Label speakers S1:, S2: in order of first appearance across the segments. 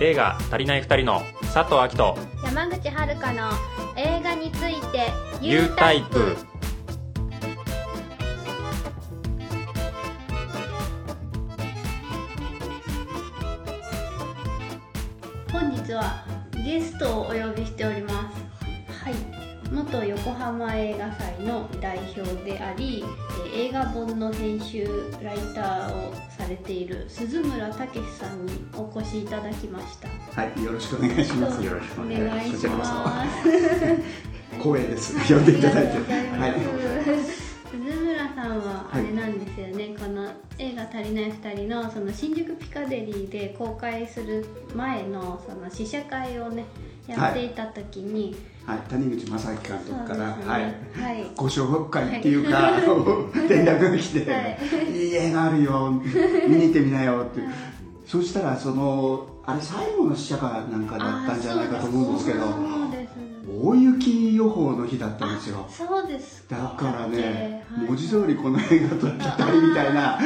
S1: 映画「足りない二人」の佐藤明と
S2: 山口遥の映画について
S1: U タイプ。
S2: 本日はゲストをお呼びしております。はい。元横浜映画祭の代表でありえー映画本の編集ライターをされている鈴村武さんにお越しいただきました
S3: はい、よろしくお願いします。
S1: よろしく
S2: お願いします
S3: そ光栄です。呼んでいただいて。はい。
S2: 鈴村さんはあれなんですよね、この映画「足りない2人の」その新宿ピカデリーで公開する前のその試写会をねやっていた時に、
S3: はい、谷口正樹監督から、
S2: ね。
S3: はい。
S2: はい。
S3: ご紹介っていうか、連絡が来て、
S2: はい。
S3: い、い映画あるよ、見に行ってみなよって。そしたら、その、あれ最後の試写会なんかだったんじゃないかと思うんですけど、大雪予報の日だったんですよ。
S2: そうです
S3: だからね、
S2: はい。
S3: 文字通りこの映画とぴったりみたいな、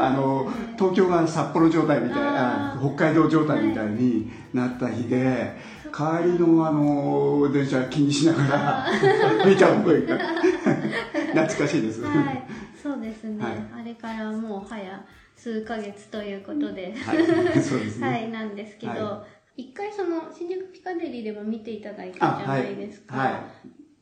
S3: あの、東京が札幌状態みたいな北海道状態みたいになった日で、帰りのあの、電車気にしながら 見た覚えが、懐かしいです。
S2: はい そうですね、
S3: はい
S2: あれからもう早数ヶ月ということで、
S3: はい、そうですね。
S2: はい、なんですけど、
S3: は
S2: 一回その新宿ピカデリーでも見ていただいた
S3: あ、
S2: じゃ
S3: は
S2: ないいです。か。
S3: は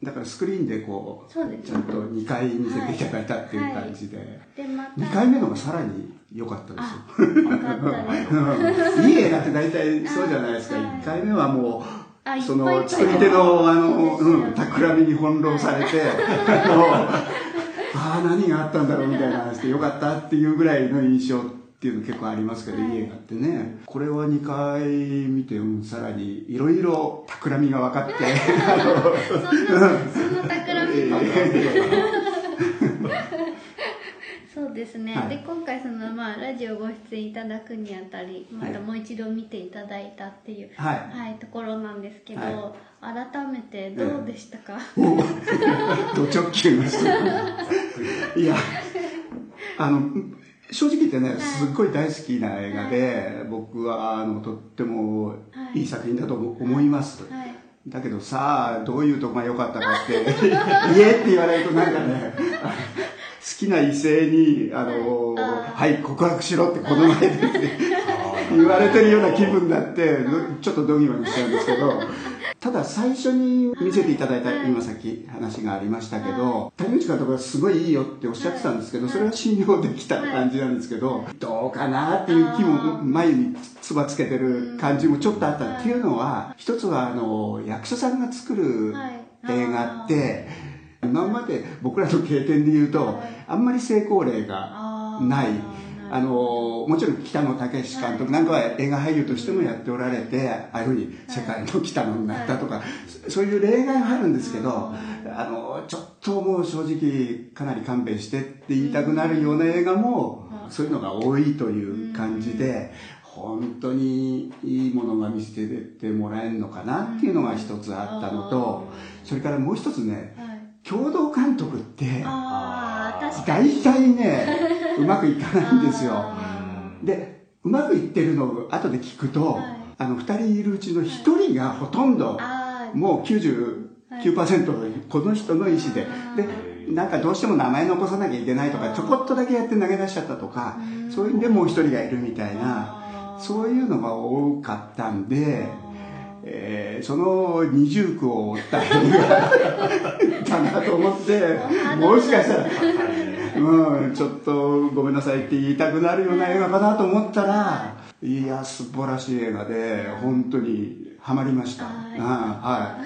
S3: い。だからスクリーンでこう、
S2: そうです
S3: ちゃんと2回見せていただいたっていう感じで、
S2: でまた
S3: 2回目のがさらに良かったですよ。
S2: あ、よかったです。
S3: いい映画って大体そうじゃないですか。
S2: はい
S3: 1回目はもう、その作り手のあの、
S2: そう
S3: ん、企みに翻弄されて、あのああ、何があったんだろうみたいな話でよかったっていうぐらいの印象っていうの結構ありますけど、
S2: はい
S3: いい映画ってね。これは2回見て、うん、さらにいろいろ企みが分かって、
S2: そんな、そんな企みも。そうですね。
S3: はい。
S2: で、今回その、まあ、ラジオご出演いただくにあたり、また
S3: はい
S2: もう一度見ていただいたっていう、
S3: はい。
S2: はい、ところなんですけど、
S3: は
S2: 改めてどうでしたか、
S3: お ド直球。の質問いやあの正直言ってねすっごい大好きな映画で、僕はあのとってもいい作品だと思います、
S2: はい。
S3: だけどさあどういうとこが良かったかって 言えって言われるとなんかね好きな異性にあの、
S2: あ
S3: はい告白しろってこの前で言われてるような気分になってちょっとドギマギしちゃうんですけどただ最初に見せていただいた
S2: はい。
S3: 今さっき話がありましたけど谷口監督がすごいいいよっておっしゃってたんですけどそれは信用できた感じなんですけどどうかなっていう気も眉につばつけてる感じもちょっとあったっていうのは一つはあの役者さんが作る
S2: はい。
S3: 映画って今まで僕らの経験で言うとあんまり成功例がない。あのもちろん北野武監督なんかは映画俳優としてもやっておられてああいうふうに世界の北野になったとか、そそういう例外はあるんですけど、あのちょっともう正直かなり勘弁してって言いたくなるような映画も、
S2: うん
S3: そういうのが多いという感じで、本当にいいものが見せてもらえるのかなっていうのが一つあったのと、それからもう一つね
S2: はい。
S3: 共同監督って。大体ね うまくいかないんですよ。
S2: あ
S3: でうまくいってるのを後で聞くと、
S2: はい。
S3: あの2人いるうちの1人がほとんど、
S2: ーあー、
S3: もう99%この人の意思で、でなんかどうしても名前残さなきゃいけないとかちょこっとだけやって投げ出しちゃったとか
S2: うん。
S3: そういうんでもう1人がいるみたいなそういうのが多かったんで、えーその二重苦を負った映画だなと思ってもしかしたら。うん、ちょっとごめんなさいって言いたくなるような映画かなと思ったら、いや、素晴らしい映画で、本当にハマりました。
S2: はい
S3: あ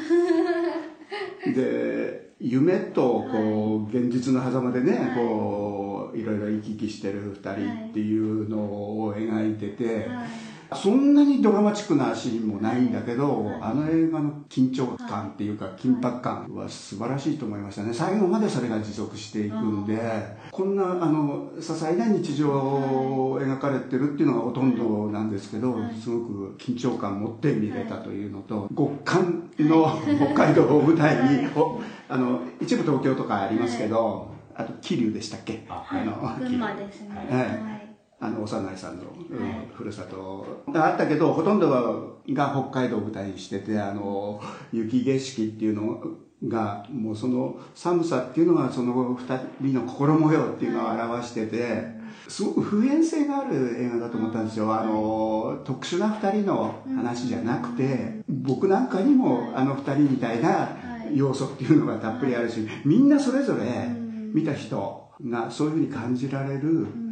S3: はい。で、夢と、こう、現実の狭間でね、
S2: はい
S3: こう、いろいろ行き来してる二人っていうのを描いてて、
S2: はい
S3: そんなにドラマチックなシーンもないんだけど、
S2: はい
S3: あの映画の緊張感っていうか緊迫感は素晴らしいと思いましたね。最後までそれが持続していくんでこんなあの些細な日常を描かれてるっていうのがほとんどなんですけど、
S2: はい。
S3: すごく緊張感持って見れたというのと、極寒の北海道を舞台に、あの一部東京とかありますけど、あと桐生でしたっけ？
S1: あ
S3: あの
S2: 群馬ですね。
S3: はい。
S2: はい。
S3: あの幼いさんの、うん
S2: はい
S3: ふるさとがあったけどほとんどが北海道を舞台にしててあの雪景色っていうのがもうその寒さっていうのがその二人の心模様っていうのを表しててすごく普遍性がある映画だと思ったんですよ。あの特殊な二人の話じゃなくて僕なんかにもあの二人みたいな要素っていうのがたっぷりあるしみんなそれぞれ見た人がそういうふうに感じられる
S2: うん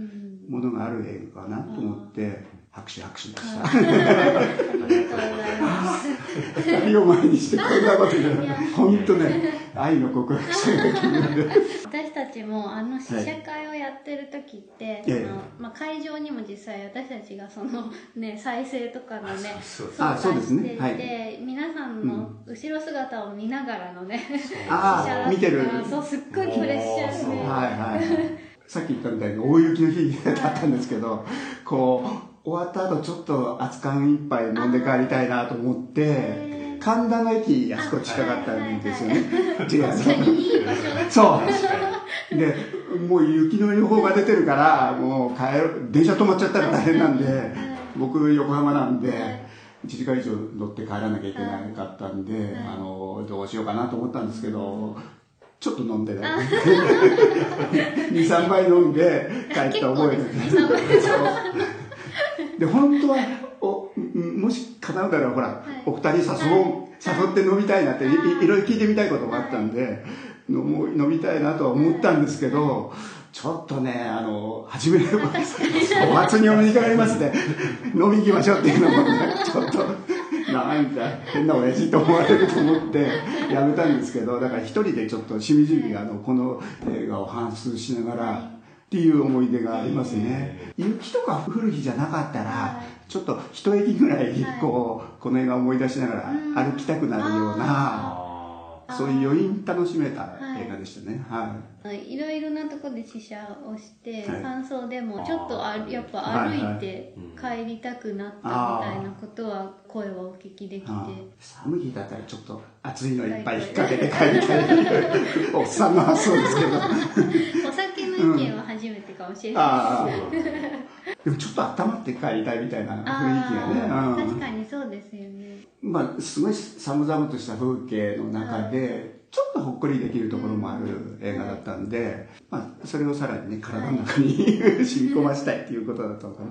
S3: ものがある映画かなと思って拍手拍手でした。
S2: ありがとうございます。
S3: 二人を前にしてこんなこと言う
S2: いや
S3: 本当ね愛の告白者が気になる。
S2: 私たちもあの試写会をやってる時って、
S3: ええ。
S2: そのまあ、会場にも実際私たちがその、ね、再生とかのね
S1: そう
S3: そうです
S2: していて、
S3: ねはい。
S2: 皆さんの後ろ姿を見ながらのね、
S3: あ
S2: 試写
S3: 見てる。
S2: そうすっごいプレッシャーで、
S3: はいはい。さっき言ったみたいに大雪の日だったんですけど、こう、終わった後ちょっと熱燗一杯飲んで帰りたいなと思って神田の駅あそこ近かったんですよね。そう。で、もう雪の予報が出てるから、もう帰る、電車止まっちゃったら大変なんで、僕横浜なんで、1時間以上乗って帰らなきゃいけなかったんで、あの、どうしようかなと思ったんですけど、ちょっと飲んでね。2、3杯飲んで帰った覚え
S2: 結構で
S3: 本当は、お、んもし叶うならほら、
S2: い。
S3: お二人誘おう、誘って飲みたいなってい、いいろいろ聞いてみたいこともあったんで、飲飲みたいなとは思ったんですけど、ちょっとね、あの、初めて お初にお目にかかりますね。飲み行きましょうっていうのも、ね、ちょっと、なんか変な親父と思われると思ってやめたんですけど、だから一人でちょっとしみじみあの、この映画を反芻しながら、っていう思い出がありますね。雪とか降る日じゃなかったら、ちょっと一駅ぐらい、こう、この映画を思い出しながら歩きたくなるような、そういう余韻楽しめた映画でしたね。はい。
S2: いろいろなところで試写をして、
S3: はい。
S2: 感想でもちょっとあやっぱ歩いて帰りたくなったみたいなことは声はお聞きできて、
S3: 寒い日だったらちょっと暑いのいっぱい。引っ掛けて帰りたい。おっさんの発想ですけど。
S2: お酒の意見は初めてかもしれない。
S3: でもちょっと温まって帰りたいみたいな雰囲気がね。うん。
S2: 確かにそうですよね。
S3: まあ、すごい寒々とした風景の中で、ちょっとほっこりできるところもある映画だったんで、まあ、それをさらにね、体の中に 染み込ませたいっていうことだったのかな。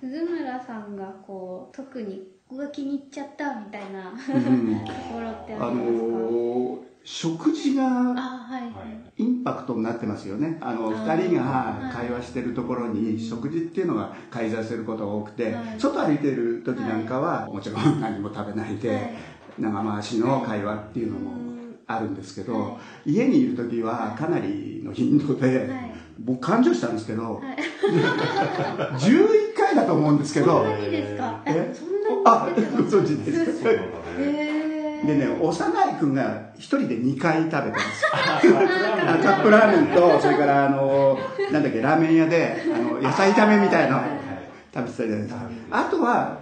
S2: 鈴村さんがこう特にここが気に入っちゃったみたいな
S3: うん。
S2: ところってありますか、
S3: あのー食事がインパクトになってますよね。あの、二人が会話してるところに食事っていうのが介在することが多くて、
S2: はい。
S3: 外歩いてる時なんかは、もちろん何も食べないで、
S2: はい。
S3: 長回しの会話っていうのもあるんですけど、
S2: は
S3: 家にいる時はかなりの頻度で、
S2: はい。
S3: 僕感情したんですけど、
S2: はい。
S3: 11回だと思うんですけど
S2: そん、なにですか？
S3: え？
S2: そんな
S3: あ、ご存知です。か
S1: そうなんだね
S2: へー。
S3: でね、幼い君が一人で2回食べてます。
S1: あカップラーメン
S3: と、それからあの、なんだっけ、ラーメン屋で、あの、野菜炒めみたいなの食べてたじゃないですか。あとは、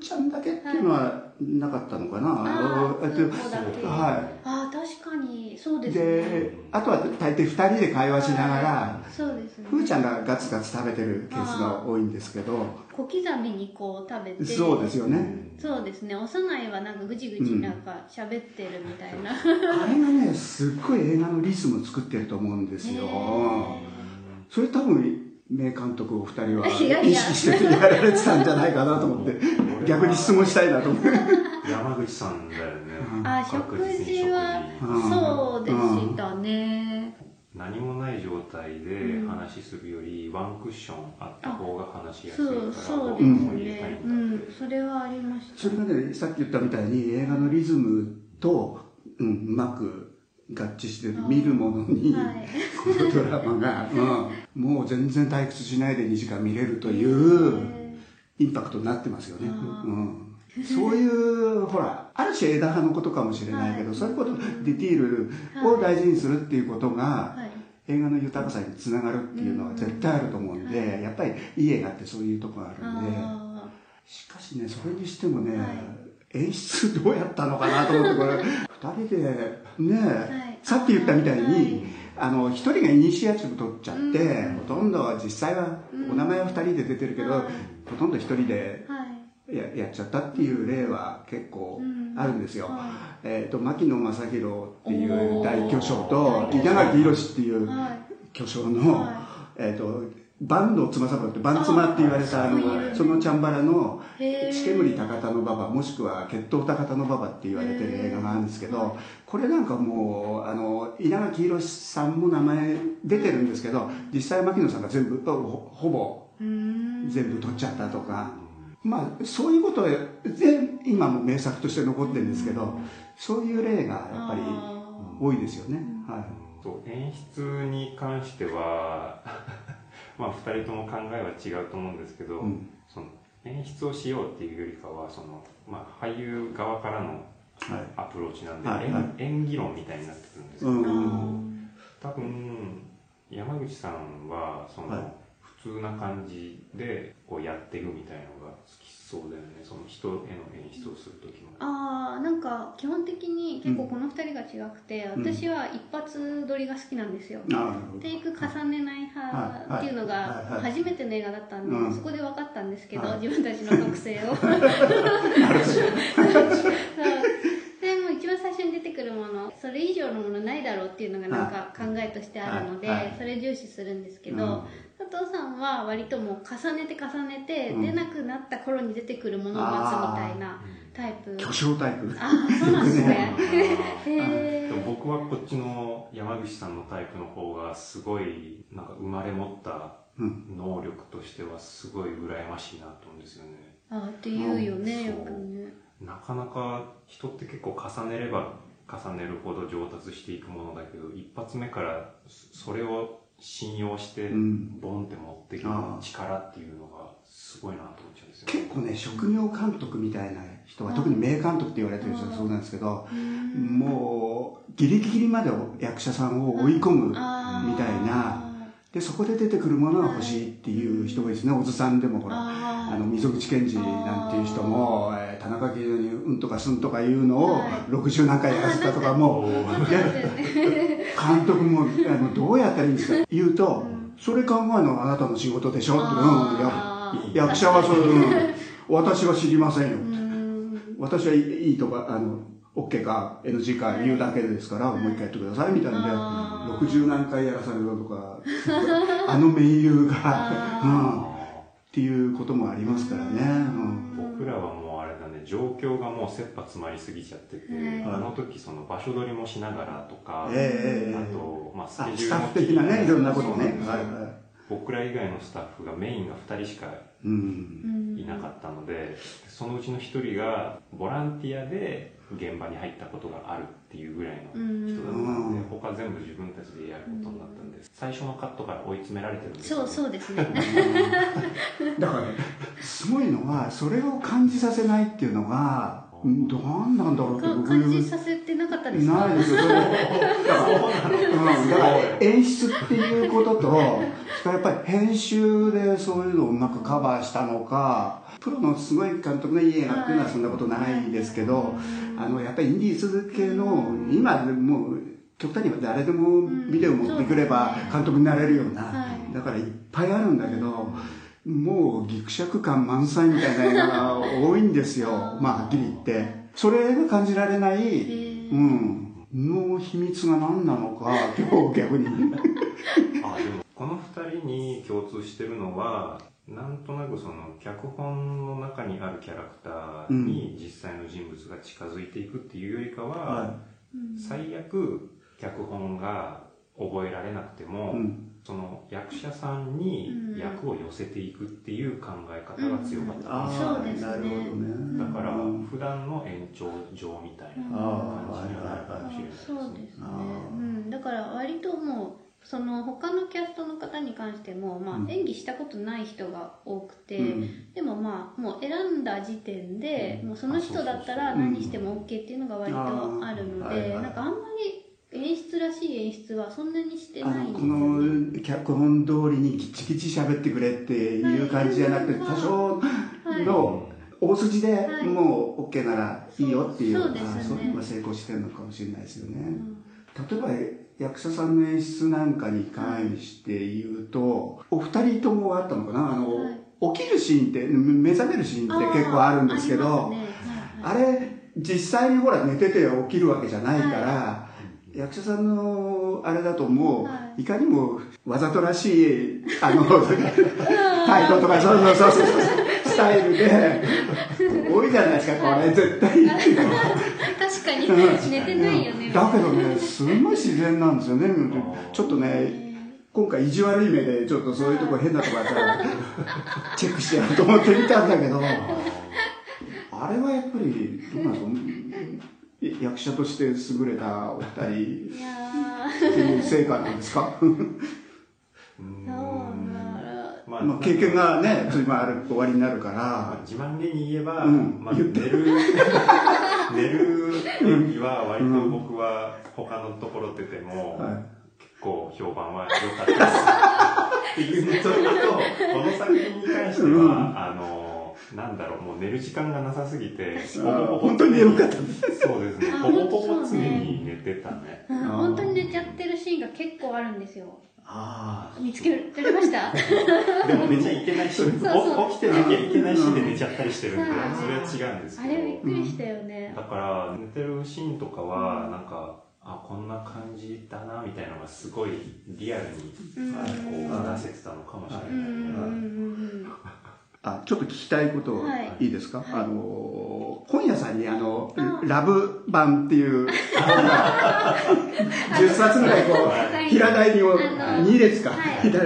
S3: ちゃんだけっていうのはなかったのかな？
S2: あー
S3: えっと
S2: そうだけ
S3: は
S2: あー確かにそう
S3: い。
S2: ですね。
S3: で、あとは大抵二人で会話しながら、
S2: そうですね。
S3: ふーちゃんがガツガツ食べてるケースが多いんですけど、
S2: 小刻みにこう食べて。
S3: そうですよね。
S2: そうですね。幼いはなんかぐちぐちなんか喋ってるみたいな、
S3: あれがね、すっごい映画のリズムを作ってると思うんですよ。それ多分、名監督お二人は 意識してやられてたんじゃないかなと思って、逆に質問したいなと思って。
S1: 山口さんだよね。
S2: あ食
S1: 確実に
S2: 事は
S3: うん
S2: そうでしたね、
S1: 何もない状態で話するよりワンクッションあった方が話しやすいから
S2: そうそう
S1: 僕
S2: ですね、うん。それはありました。
S3: それがね、さっき言ったみたいに映画のリズムと、うん、うまく合致してる見るものに、
S2: はい。
S3: このドラマが、うん、もう全然退屈しないで2時間見れるというインパクトになってますよね。うん。そういう、ほら、ある種枝葉のことかもしれないけど、
S2: はい。
S3: そういうこと、ディティールを大事にするっていうことが、
S2: はい。
S3: 映画の豊かさにつながるっていうのは絶対あると思うんで、やっぱりいい映画ってそういうとこがあるんで、
S2: あ
S3: しかしね、それにしてもね、
S2: はい
S3: 演出どうやったのかなと思って、これ、二人で、ね、
S2: い。
S3: さっき言ったみたいに、
S2: はい。
S3: あの一人がイニシアチブ取っちゃって、
S2: うん。
S3: ほとんど実際はお名前は二人で出てるけど、
S2: はい。
S3: ほとんど一人で
S2: はい。
S3: ややっちゃったっていう例は結構あるんですよ、
S2: は
S3: えー、と牧野正弘っていう大巨匠
S2: 大
S3: と稲垣宏っていう
S2: はい。
S3: 巨匠の、
S2: は
S3: えー、と坂東妻三郎って番妻って言われたあのそのチャンバラの
S2: へー「
S3: 重森高田の馬場」もしくは「血統高田の馬場」って言われてる映画があるんですけどこれなんかもうあの稲垣宏さんも名前出てるんですけど実際牧野さんが全部ほほぼ
S2: うーん。
S3: 全部取っちゃったとか。まあ、そういうことで今も名作として残ってるんですけどそういう例がやっぱり
S2: あ
S3: 多いですよね、はい、
S1: 演出に関してはまあ2人とも考えは違うと思うんですけど、
S3: うん。
S1: その演出をしようっていうよりかはその、まあ、俳優側からの
S3: はい。
S1: アプローチなんで、
S3: はいはい。
S1: 演演技論みたいになってくるんですけど、多分山口さんはその、
S3: はい。
S1: 普通な感じでこうやっていくみたいのが好きそうだよね。その人への演出をする時も。
S2: あーなんか基本的に結構この2人が違くて、
S3: うん。
S2: 私は一発撮りが好きなんですよ、
S3: あなるほど。
S2: テイク重ねない派っていうのが初めての映画だったんで、
S3: うん。
S2: そこで分かったんですけど、
S3: はい。
S2: 自分たちの特性を。でも一番最初に出てくるものそれ以上のものないだろうっていうのがなんか考えとしてあるので、それ重視するんですけど、
S3: うん。
S2: 佐藤さんは割ともう重ねて重ねて、
S3: うん。
S2: 出なくなった頃に出てくるものを待つみたいなタイプ。
S3: 巨匠タイプ。
S2: ああそうなんですね へ
S1: で
S2: え
S1: も僕はこっちの山口さんのタイプの方がすごいなんか生まれ持った
S3: うん。
S1: 能力としてはすごい羨ましいなと思うんですよね。
S2: ああって言うよねよくね。
S1: なかなか人って結構重ねれば重ねるほど上達していくものだけど一発目からそれを信用して
S3: うん。
S1: ボンって持っていく力っていうのがすごいなと思っちゃうんですよ。
S3: 結構ね職業監督みたいな人は特に名監督って言われてる人はそうなんですけどもうギリギリまで役者さんを追い込むみたいな。でそこで出てくるものが欲しいっていう人がいいですね小津さんでもほら
S2: あ
S3: あの溝口健二なんていう人も、えー田中圭に「うん」とか「すん」とかいうのを
S2: はい。
S3: 60何回やらせたとかもい や監督もあのどうやったらいいんですか言うと、それ考えるのはあなたの仕事でしょって、うん、
S2: あー
S3: や役者はそういう、うん、私は知りませんよ、
S2: うん。
S3: 私はいいとかあの OK か NG か言うだけですから、もう一回やってくださいみたいなんで
S2: あー。
S3: 60何回やらされるとかあの名優が、うん、
S2: あ
S3: っていうこともありますからね、うん。
S1: 僕らはもうあれだね状況がもう切羽詰まりすぎちゃってて、
S2: うん
S1: あの時その場所取りもしながらとか、
S3: ええええ
S1: あと、まあ、ス
S3: あ
S1: ケジュールも
S3: スタッフ的なねいろんなことね。はい
S1: 僕ら以外のスタッフがメインが2人しか
S3: うん。
S1: いなかったので、そのうちの1人がボランティアで現場に入ったことがあるっていうぐらいの人だったので、
S3: うん。
S1: 他全部自分たちでやることになったんです、最初のカットから追い詰められてるんです
S2: そうそうですね。
S3: だからねすごいのはそれを感じさせないっていうのがうんどうなんだろうって僕。
S2: 感じさせてなかったですか？
S3: ないですよだから,、うん、だから演出っていうこととそれからやっぱり編集でそういうのをうまくカバーしたのかプロのすごい監督のいい映画っていうのはそんなことないですけど、あのやっぱりインディーズ系の今でもう極端に誰でもビデオ持ってくれば監督になれるような、
S2: はい
S3: だからいっぱいあるんだけど、もうギクシャク感満載みたいな映画が多いんですよ。まあはっきり言って。それが感じられない、
S2: ー。
S3: うん、の秘密が何なのか 今日逆に。
S1: あでもこの2人に共通してるのはなんとなくその脚本の中にあるキャラクターに実際の人物が近づいていくっていうよりかは、
S3: は
S1: 最悪脚本が覚えられなくても、
S3: い、うん
S1: その役者さんに役を寄せていくっていう考え方が強かった、
S3: ああ
S2: そうですね。
S3: なるほどね。
S1: だから
S3: うん。
S1: 普段の延長上みたいな
S3: ああ
S1: 感じになるかもしれないですね。
S2: そうですね。うん、だから割ともうその他のキャストの方に関しても、まあ
S3: うん。
S2: 演技したことない人が多くて、
S3: うん。
S2: でもまあもう選んだ時点で、もうその人だったら何しても OK っていうのが割とあるので、なんかあんまり演出らしい演出はそんなにしてない
S3: こ。の脚本通りにきちきち喋ってくれっていう感じじゃなくて多少の大筋で
S2: はい。
S3: もう OK ならいいよっていう
S2: そうそうですね。
S3: あそうまあ成功してるのかもしれないですよね、
S2: うん。
S3: 例えば役者さんの演出なんかに関して言うと、お二人ともあったのかな？あの、
S2: はい。
S3: 起きるシーンって目覚めるシーンって結構あるんですけど
S2: ありますね。
S3: あれ実際にほら寝てて起きるわけじゃないから、役者さんのあれだともう、、
S2: はい。
S3: かにもわざとらしいあの態度とかそうそうそうそうスタイルで多いじゃないですかこれ絶対。
S2: 確かに。寝てないよね。
S3: だけどねすごい自然なんですよね。ちょっとね今回意地悪い目でちょっとそういうとこ変なとこあったらチェックしてやると思って見たんだけどあれはやっぱりどうなんですか？役者として優れたお二人。っていう成果なんですか？
S1: うん。
S2: ーそうなら
S1: まあ
S3: まあ経験がね次もある終わりになるか
S1: まあ
S3: ら
S1: 自慢げに言えば、
S3: うん。
S1: まあ、寝る 寝る演技は割と僕は他のところ出ても、
S3: は
S1: 結構評判は良かったです。っていうのとこの作品に関しては、
S3: うん。
S1: あのなんだろうもう寝る時間がなさすぎて
S3: い本当に眠かったんです
S1: そうですね
S2: あ
S1: ほぼほぼ常に寝てたね。
S2: うん本当に寝ちゃってるシーンが結構あるんですよ。
S3: あ
S2: 見つけられました？
S1: でも寝ちゃいけないし
S2: そうそう。
S1: 起きてなきゃいけないシーンで寝ちゃったりしてるんで
S2: うん
S1: それは違うんですけど。
S2: あれびっくりしたよね。
S1: だから寝てるシーンとかはなんかあこんな感じだなみたいなのがすごいリアルに
S2: うん。
S1: あこう出せてたのかもしれ
S2: うん
S1: ない、
S2: うんうん
S3: あちょっと聞きたいこと
S2: はい。
S3: いいですか、
S2: はい。
S3: あの本屋さんにあの
S2: あ。
S3: ラブ版っていう本が10冊ぐらいこ
S2: はい。う
S3: 平台にを
S2: あの
S3: 2列か、
S2: はい。
S3: あれ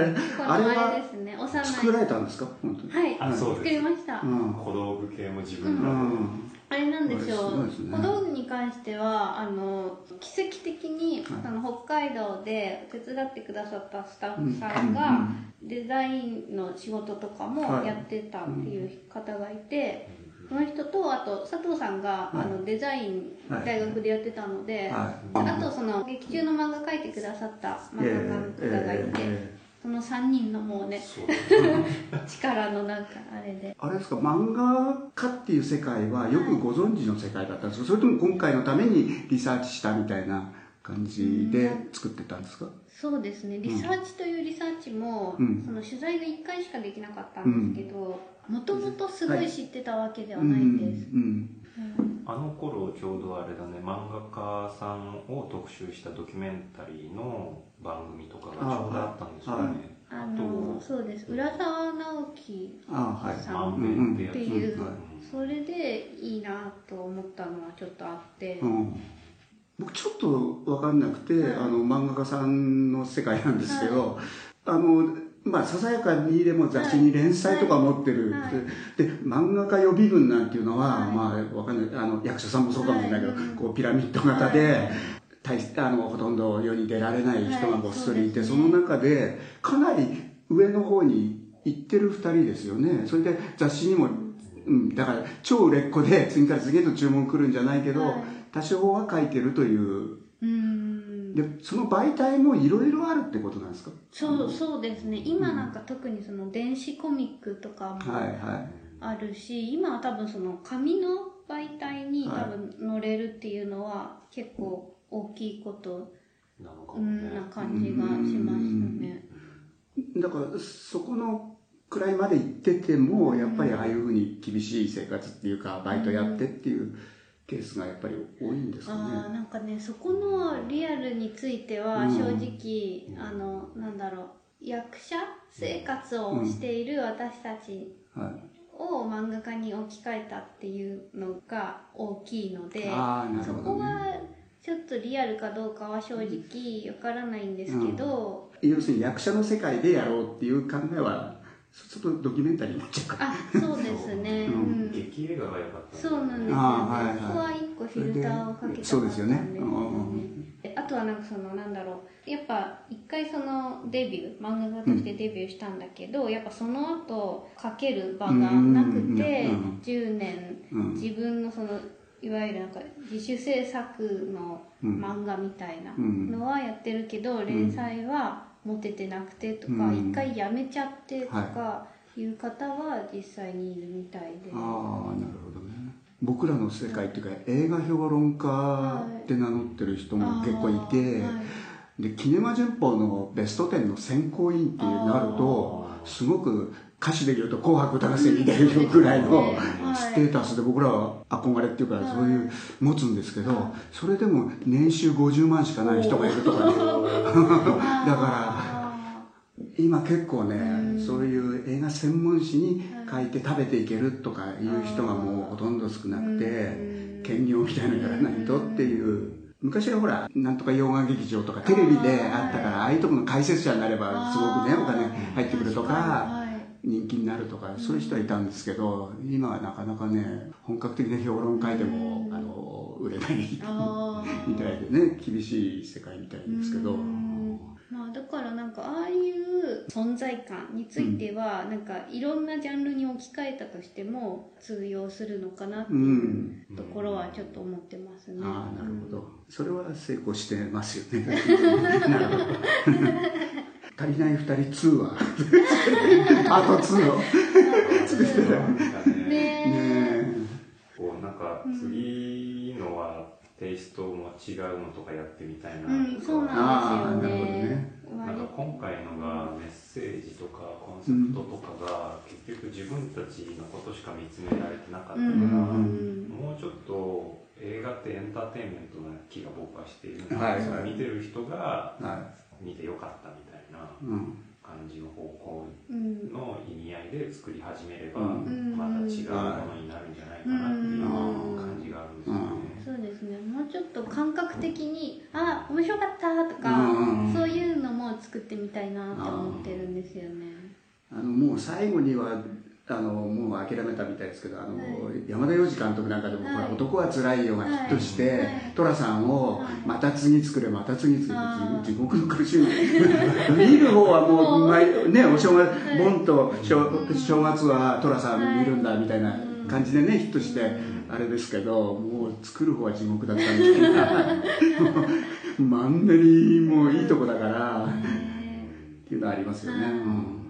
S2: あれ
S3: は
S2: ですね幼い。
S3: 作られたんですか？本当に、
S2: はい。
S1: あそう
S2: 作
S1: です。
S2: りました。
S3: うん。
S1: 小道具系も自
S3: う
S1: 分らで、
S3: ん
S2: あれなんですよ
S3: あれすごいですね。
S2: 小道具に関してはあの奇跡的に、
S3: はい。
S2: その北海道で手伝ってくださったスタッ
S3: うん。
S2: フさん。が、デザインの仕事とかも
S3: はい。
S2: やってたっていう方がいて、その人とあと佐藤さんが、
S3: はい。
S2: あのデザイン
S3: はい
S2: 大学でやってたので、
S3: はい。
S2: あとその劇中の漫画描いてくださった漫画家の方がいて、
S3: え
S2: その3人のもうね 力のなんかあれで。
S3: あれですか漫画家っていう世界はよくご存知の世界だったんですか？それとも今回のためにリサーチしたみたいな感じで作ってたんですか？
S2: そうですね。リサーチというリサーチも、
S3: うん。
S2: その取材が1回しかできなかったんですけどもともとすごい知ってたわけではないんです、
S3: うん
S2: うん
S1: あの頃ちょうどあれだね漫画家さんを特集したドキュメンタリーの番組とかがちょうどあったんですよね。
S2: あのそうです。浦沢直樹
S3: うんあはい。
S2: さ
S1: 満
S2: ん
S1: 面って
S2: いうそれでいいなと思ったのはちょっとあって、
S3: うん。僕ちょっと分かんなくて、
S2: はい。
S3: あの漫画家さんの世界なんですけど、あのまあささやかにでも雑誌に連載とか持ってる、
S2: はい。
S3: で漫画家予備軍なんていうのは、
S2: はい
S3: まあわかんない。あの役者さんもそうかもしれないけど、
S2: はい
S3: こうピラミッド型で、
S2: はい。
S3: 大しあのほとんど世に出られない人がごっそりいて、
S2: はい。
S3: そ
S2: ね
S3: の中でかなり上の方に行ってる2人ですよね。それで雑誌にも、うん、だから超売れっ子で次から次へと注文来るんじゃないけど、
S2: はい。
S3: 多少は書いてるという。
S2: うん
S3: でその媒体もいろいろあるってことなんですか？
S2: そうそうですね。今なんか特にその電子コミックとかも
S3: はいはい。
S2: あるし、今は多分その紙の媒体に
S3: はい。
S2: 多分乗れるっていうのは結構大きいこと、
S1: なのね。
S2: な感じがしましたね。
S3: だからそこのくらいまで行っててもやっぱりああいうふうに厳しい生活っていうかバイトやってっていうケースがやっぱり多いんですかね。
S2: なんかねそこのリアルについては
S3: うん。
S2: 正直、あのなんだろう役者生活をしている私たち
S3: はい。
S2: を漫画家に置き換えたっていうのが大きいので
S3: ああなる
S2: そこはちょっとリアルかどうかは正直わからないんですけど、
S3: 要するに役者の世界でやろうっていう考えはちょっとドキュメンタリーになっちゃうか
S2: あそうですね、
S3: う。
S2: うん。ん
S1: 劇映画が良かった
S2: そうなんですよ。ね、
S3: はいはい。
S2: そこは一個フィルターをかけた
S3: そうですよね。
S2: であとはなんかそのなんだろう。やっぱ一回そのデビュー漫画家としてデビューしたんだけど、やっぱその後書ける場がなくて、
S3: うんうん
S2: 10年
S3: うん。
S2: 自分のそのいわゆるなんか自主制作の
S3: うん。
S2: 漫画みたいな
S3: うん。
S2: のはやってるけど、連載は持ててなくてとか
S3: うん。
S2: 一、回やめちゃってとかい。う方は実際にいるみたいで、
S3: ああなるほどね。僕らの世界っていうか映画評論家って名乗ってる人も結構いて、
S2: はい。
S3: でキネマ旬報のベスト10の選考委員ってなるとすごく歌手でいうと「紅白歌合戦」に出るぐらいのステータスで僕らは憧れっていうかそういう持つんですけどそれでも年収50万しかない人がいるとかねだから今結構ねそういう映画専門誌に書いて食べていけるとかいう人がもうほとんど少なくて兼業みたいなのやらないとっていう昔はほら、なんとか洋画劇場とかテレビであったから、ああいうところの解説者になればすごくね、お金入ってくるとか、人気になるとか、そういう人はいたんですけど、今はなかなかね、本格的な評論書いても、あの、売れない みたいでね、厳しい世界みたいですけど。
S2: まあ、だからなんかああいう存在感については、なんかいろんなジャンルに置き換えたとしても通用するのかなっていうところはちょっと思ってますね。
S3: ああなるほど、それは成功してますよね。足りない二人2はパート2を作ってたね
S1: ねこうなんか次のはテイストも違うのとかやってみたいな。
S2: うん、そうなんですよね。
S1: なんか今回のがメッセージとかコンセプトとかが結局自分たちのことしか見つめられてなかったから、もうちょっと映画ってエンターテインメントな気が僕はしているので、はいはい、見てる人が見てよかったみたいな感じの方向の意味合いで作り始めれば、また違うものになるんじゃないかなっていう感じがあるんですよね。
S2: そうですね。もうちょっと感覚的に「あ面白かった」とか、そういうのも作ってみたいなって思ってるんですよね。
S3: あのもう最後にはあのもう諦めたみたいですけどあの、はい、山田洋次監督なんかでも「はい、男はつらいよ」がヒットして、はい、寅さんをまた次作れまた次作れ地獄の苦しみ。見る方はもう毎ねお正月盆と正正月は寅さん見るんだみたいな感じでねヒットしてあれですけどもう作る方は地獄だったみたいな。マンネリもいいとこだからっていうのはありますよね。
S2: うん、まあ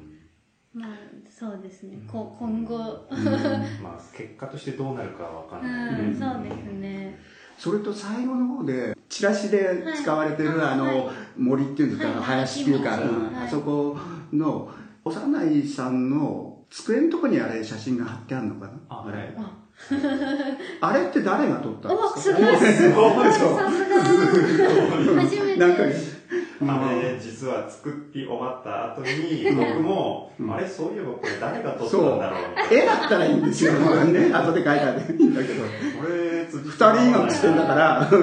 S2: そうですね、こ今後、
S1: まあ 結果としてどうなるかは分かんな
S2: い、うん、そうですね。
S3: それと最後の方でチラシで使われてる、あの、森っていうんですか、林っていうか、あそこの幼いさんの机のとこにあれ写真が貼ってあるのかな？
S1: あれ。
S3: あれ。って誰が撮ったんですか？
S2: すごい。すごい。さすが。初めて。なんか
S1: あれ、実は作り終わった後に、僕も、あれ、そういえばこれ誰が撮ったんだろう
S3: 絵だったらいいんですよ。ね、後で描いたらいいんだけど。
S1: これ、
S3: 二人が写ってんだから。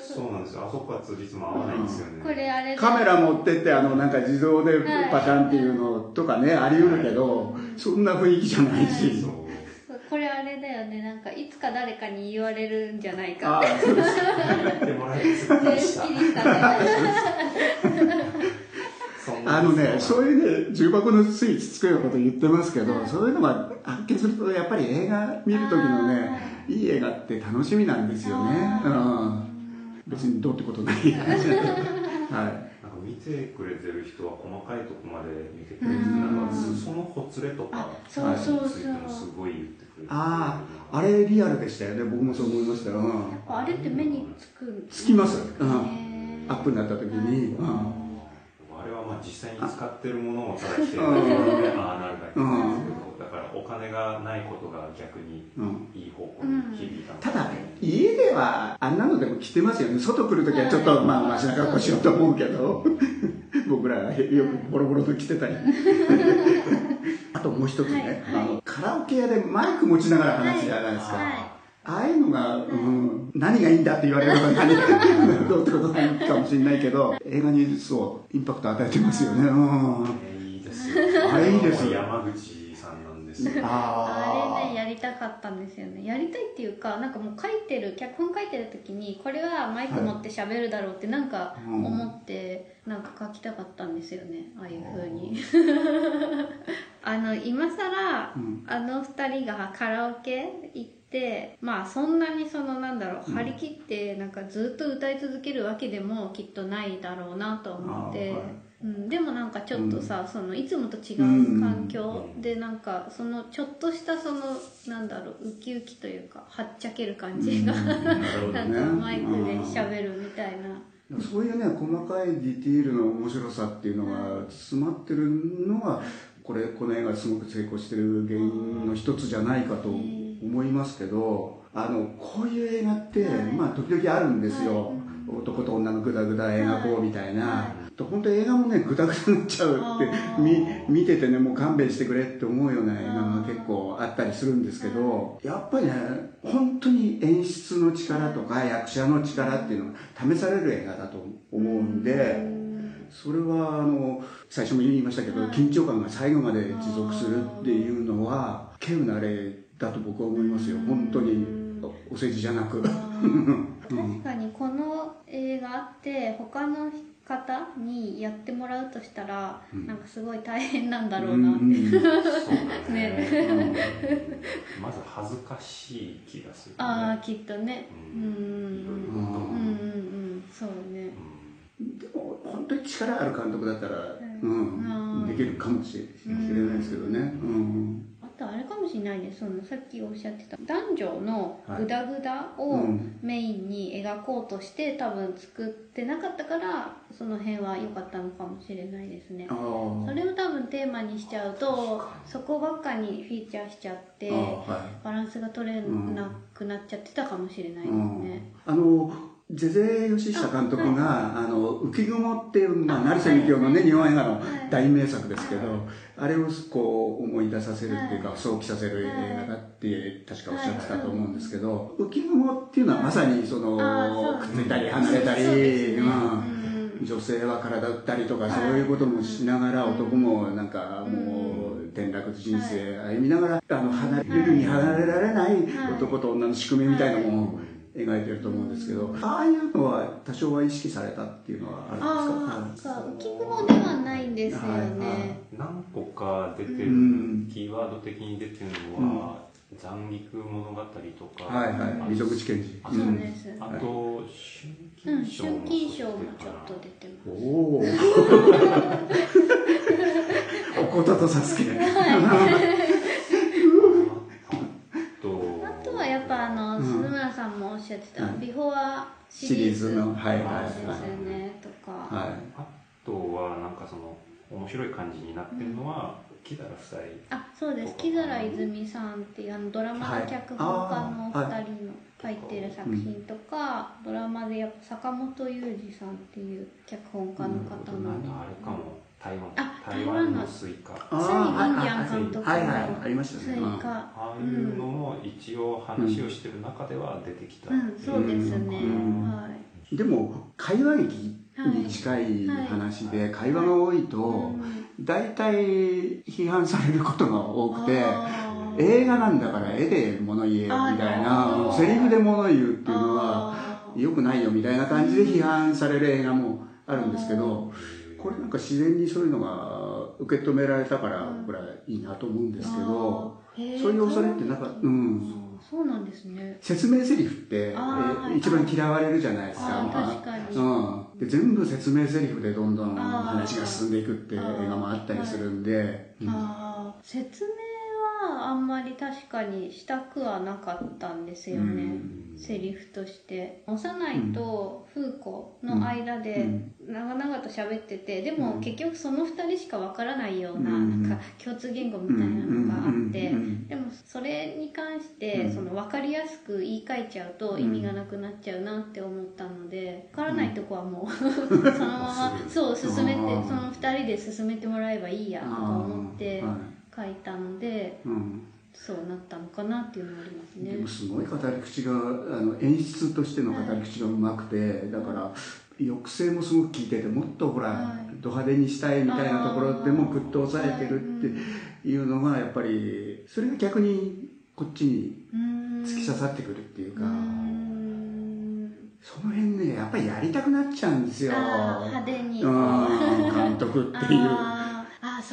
S1: そうなんですよ。あそこは辻褄合わないんですよね。
S2: これあれ
S3: カメラ持ってって、あの、なんか自動でパタンっていうのとかね、あり得るけど、そんな雰囲気じゃないし。
S2: これあれだよね。なんかいつか誰かに言われるんじゃないか。って
S1: 言ってもらえる
S3: あのね、そういうね、重箱のスイーツ作るようなこと言ってますけど、そういうのが発見すると、やっぱり映画見る時のね、いい映画って楽しみなんですよね。うん、別にどうってことない。はい。
S1: 見てくれてる人は細かいとこまで見てくれてなんか裾のほつれとか
S2: そうそう
S1: ついてもすごい言って
S3: あああれリアルでしたよね。僕もそう思いましたよ、うん、
S2: あれって目につく
S3: つきます、うん、アップになった時に、うん、
S1: あれはまあ実際に使ってるものをただ着てああなるだけですけど、お金がないことが逆にいい方向に響い
S3: た、ただ家ではあんなのでも着てますよね。外来る時はちょっとまあマシな格好しようと思うけど。僕らよくボロボロと着てたり。あともう一つね、はい。はい、あのカラオケ屋でマイク持ちながら話すじゃないですか、はい。ああいうのが、うん、何がいいんだって言われると何がどうってことないかもしれないけど、映画にそう、インパクト与えてますよね。う
S1: ん。いいですよ。あれいいです。山口
S2: あれねやりたかったんですよね。やりたいっていうかなんかもう書いてる脚本書いてる時にこれはマイク持って喋るだろうってなんか思って、なんか書きたかったんですよね。ああいうふうに。あ の今更、うん、あの2人がカラオケ行ってまあそんなにそのなんだろう張り切ってなんかずっと歌い続けるわけでもきっとないだろうなと思って。うん、でもなんかちょっとさ、うん、そのいつもと違う環境でなんかそのちょっとしたそのなんだろうウキウキというかはっちゃける感じが、うん、なんかマイクで喋るみたいな。
S3: そういうね細かいディティールの面白さっていうのが詰まってるのがこれこの映画すごく成功してる原因の一つじゃないかと思いますけどあのこういう映画って、まあ時々あるんですよ、男と女のグダグダ描こうみたいな、本当映画もねグダグダになっちゃうって見見ててねもう勘弁してくれって思うような映画が結構あったりするんですけどやっぱりね本当に演出の力とか役者の力っていうのが試される映画だと思うんでそれはあの最初も言いましたけど緊張感が最後まで持続するっていうのは稀有な例だと僕は思いますよ。本当にお世辞じゃなく。確
S2: かにこの映画って他の方にやってもらうとしたら、うん、なんかすごい大変なんだろうなって、うん、そうだ
S1: ね。ね、まず恥ずかしい気がする、ね、
S2: ああきっとね。うん。うん。うんうんそうね、
S3: でも本当に力ある監督だったら、うん。できるかもしれないですけどね。うん。
S2: とあれかもしれないです。そのさっきおっしゃってた男女のグダグダをメインに描こうとして多分作ってなかったからその辺は良かったのかもしれないですね。それを多分テーマにしちゃうとそこばっかにフィーチャーしちゃってバランスが取れなくなっちゃってたかもしれないですね、
S3: あのゼゼヨシヒ監督が、はい、あの浮雲っていう、まあ、成瀬みきおのね、日本映画の大名作ですけど、あれをこう思い出させるっていうか、想起させる映画だって確かおっしゃってたと思うんですけど、浮雲っていうのはまさにその、くっついたり離れたり、女性は体打ったりとか、そういうこともしながら、男もなんかもう転落人生歩みながら、あの離れるに離れられない男と女の仕組みみたいなものを描いてると思うんですけど、ああいうのは多少は意識されたっていうのはあるんですか？
S2: 浮雲ではないんですよね、はい
S1: 何個か出てる、キーワード的に出てるのは、残菊物語とか、
S3: はいはい、溝口健二。
S2: そうです。
S1: あと、春
S2: 金賞も。春金賞もちょっと出てます。お
S3: お。おこととサスケ。
S2: しゃってた、ビフォー
S3: シリーズ。のはいはい
S2: ですよね、とか、
S1: はい、あとはなんかその面白い感じになってるのは、木皿夫妻。
S2: あそうです。木皿泉さんっていうあのドラマの脚本家のお二人の書いてる作品とか、ドラマでやっぱ坂元裕二さんっていう脚本家の方の、
S1: あれかも台湾台湾のスイカ。
S2: ツァイ・ミンリャン監督の。
S3: ありましたね。
S1: ああいうのも一応話をしてる中では出てきた、
S2: うん、そうですね、は
S3: い、でも会話劇に近い話で、会話が多いと大体批判されることが多くて映画なんだから絵で物言えよみたいなセリフで物言うっていうのはよくないよみたいな感じで批判される映画もあるんですけどこれなんか自然にそういうのが受け止められたからこれはいいなと思うんですけど、そういう恐れってなんかうん。
S2: そうなんですね。
S3: 説明台詞って一番嫌われるじゃないですか
S2: 確かに、
S3: うん、で全部説明台詞でどんどん話が進んでいくって映画もあったりするんで、
S2: 説明はあんまり確かにしたくはなかったんですよね、うん、セリフとして。幼いと風子の間で長々と喋っててでも結局その2人しかわからないようななんか共通言語みたいなのがあってでもそれに関してその分かりやすく言い換えちゃうと意味がなくなっちゃうなって思ったので分からないとこはもう そのままそう進めてその2人で進めてもらえばいいやとか思って。書いたので、うん、そうなったのかなっていうのはありますね。
S3: でもすごい語り口があの演出としての語り口がうまくて、だから抑制もすごく効いててもっとほら、はい、ド派手にしたいみたいなところでもぐっと抑えてるっていうのがやっぱりそれが逆にこっちに突き刺さってくるっていうか。その辺ねやっぱりやりたくなっちゃうんですよ。
S2: 派手に。
S3: 監督っていう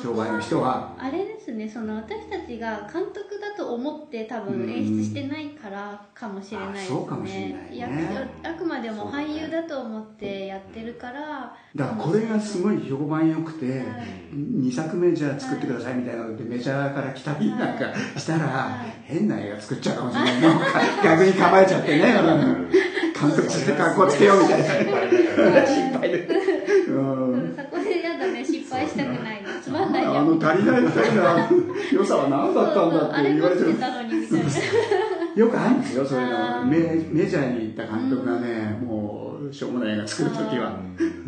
S3: 商売の人は
S2: あれですねその私たちが監督だと思って多分演出してないからかもしれないですね。
S3: そうかもしれないね。
S2: あくまでも俳優だと思ってやってるから。
S3: だからこれがすごい評判良くて、はい、2作目じゃあ作ってくださいみたいなのでメジャーから来たりなんかしたら、変な映画作っちゃうかもしれない、逆に構えちゃってね監督して格好つけようみたいな。
S1: 心配
S3: で。足りない二人の良さは何だったんだって言われてる。よくあるんですよ、そういうの。メメジャーに行った監督がね、もう、しょうもない映画作るときは。